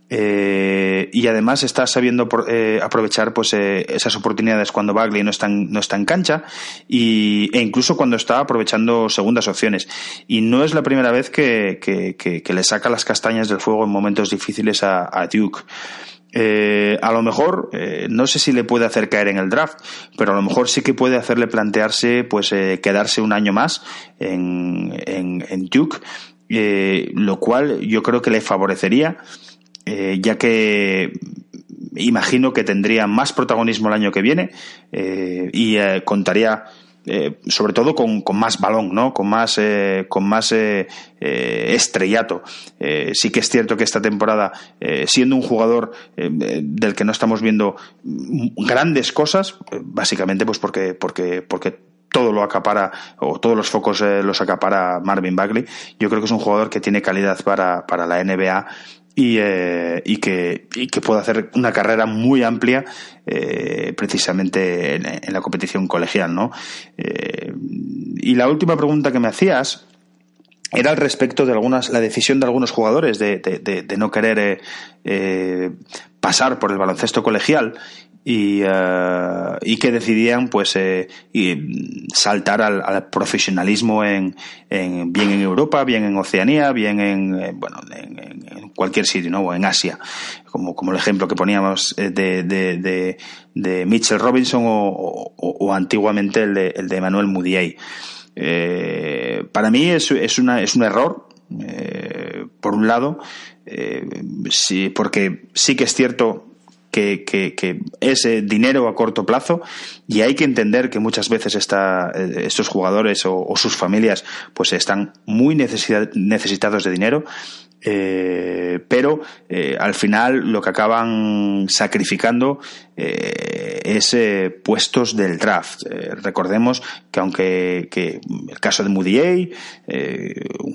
eh, y además está sabiendo eh, aprovechar pues esas oportunidades cuando Bagley no está en, no está en cancha y, e incluso cuando está aprovechando segundas opciones. Y no es la primera vez que, le saca las castañas del fuego en momentos difíciles a Duke eh, a lo mejor, eh, no sé si le puede hacer caer en el draft, pero a lo mejor sí que puede hacerle plantearse pues eh, quedarse un año más en, en, Duke, lo cual yo creo que le favorecería, ya que imagino que tendría más protagonismo el año que viene y contaría eh, sobre todo con, con, más balón, ¿no? Con más, eh, con más eh, estrellato. sí que es cierto que esta temporada, siendo un jugador del que no estamos viendo grandes cosas, básicamente pues porque, porque, porque todo lo acapara o todos los focos los acapara Marvin Bagley. Yo creo que es un jugador que tiene calidad para, para la NBA y, eh, y, que, y que pueda hacer una carrera muy amplia eh, precisamente en, la competición colegial. ¿no? Eh, y la última pregunta que me hacías era al respecto de algunas la decisión de algunos jugadores de, de, no querer eh, pasar por el baloncesto colegial y, uh, y que decidían pues eh, saltar al, al profesionalismo en, en, bien en Europa, bien en Oceanía, bien en eh, bueno en, en, cualquier sitio, ¿no? O en Asia, como, como el ejemplo que poníamos eh, de, de, de, de Mitchell Robinson o, o, o, antiguamente el de, el de Manuel Mudiay. Para mí es, es, una, es un error, por un lado, sí, porque sí que es cierto que, que, es dinero a corto plazo y hay que entender que muchas veces está, eh, estos jugadores o, sus familias pues están muy necesitados de dinero eh, pero eh, al final lo que acaban sacrificando eh, es puestos del draft. recordemos que aunque que el caso de Moody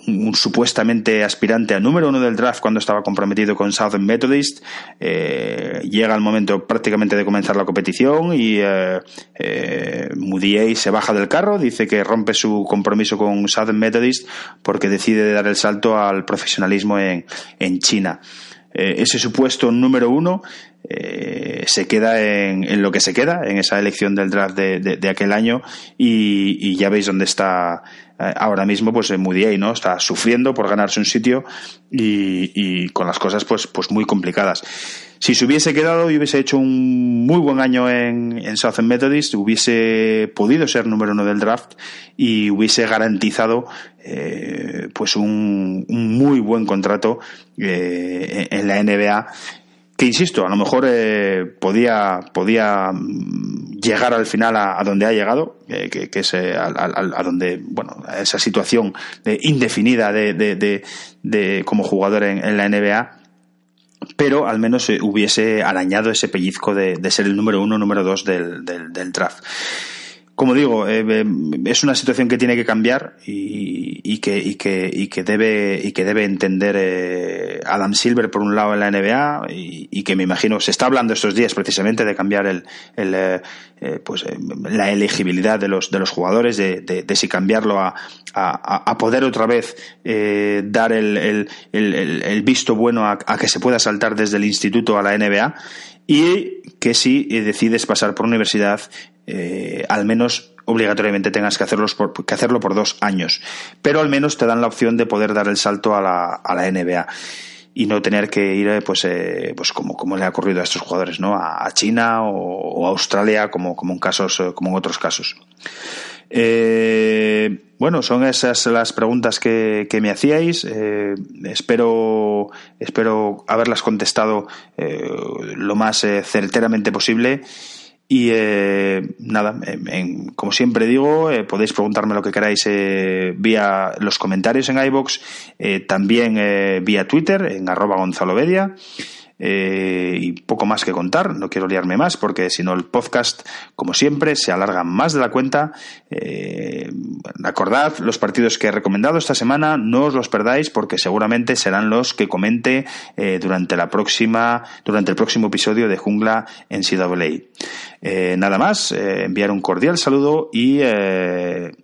un, supuestamente aspirante a número uno del draft cuando estaba comprometido con Southern Methodist, llega el momento prácticamente de comenzar la competición y Moody A se baja del carro, dice que rompe su compromiso con Southern Methodist porque decide dar el salto al profesionalismo en, China. Eh, ese supuesto número uno eh, se queda en, lo que se queda, en esa elección del draft de, aquel año, y, ya veis dónde está eh, ahora mismo, pues en Moody ¿no? Está sufriendo por ganarse un sitio y, y con las cosas pues, pues muy complicadas. Si se hubiese quedado y hubiese hecho un muy buen año en, en Southern Methodist, hubiese podido ser número uno del draft y hubiese garantizado eh, pues un, muy buen contrato eh, en la NBA que insisto, a lo mejor eh, podía, podía llegar al final a, donde ha llegado, que, es a, donde, bueno, esa situación indefinida de, de, como jugador en, en la NBA pero al menos eh, hubiese arañado ese pellizco de, ser el número uno, número dos del, del, draft. Como digo, eh, eh, es una situación que tiene que cambiar y, que, debe y que debe entender Adam Silver por un lado en la NBA y, que me imagino se está hablando estos días precisamente de cambiar el, el pues la elegibilidad de los de los jugadores de, si cambiarlo a, poder otra vez eh, dar el, visto bueno a, que se pueda saltar desde el instituto a la NBA y que si decides pasar por universidad, eh, al menos obligatoriamente tengas que, hacerlos que hacerlo por dos años. Pero al menos te dan la opción de poder dar el salto a la, a la NBA y no tener que ir eh, pues pues como, como le ha ocurrido a estos jugadores no a, China o, a Australia como como en casos como en otros casos eh, bueno, son esas las preguntas que, me hacíais. Eh, espero, espero haberlas contestado eh, lo más certeramente posible. Y nada, como siempre digo, podéis preguntarme lo que queráis vía los comentarios en iBox, también vía Twitter en arroba Gonzalo y poco más que contar, no quiero liarme más porque si no el podcast, como siempre, se alarga más de la cuenta. Eh, acordad los partidos que he recomendado esta semana, no os los perdáis porque seguramente serán los que comente eh, durante la próxima, durante el próximo episodio de Jungla en CWA. Eh, nada más, enviar un cordial saludo y que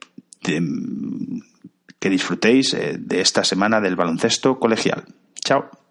disfrutéis de esta semana del baloncesto colegial. Chao.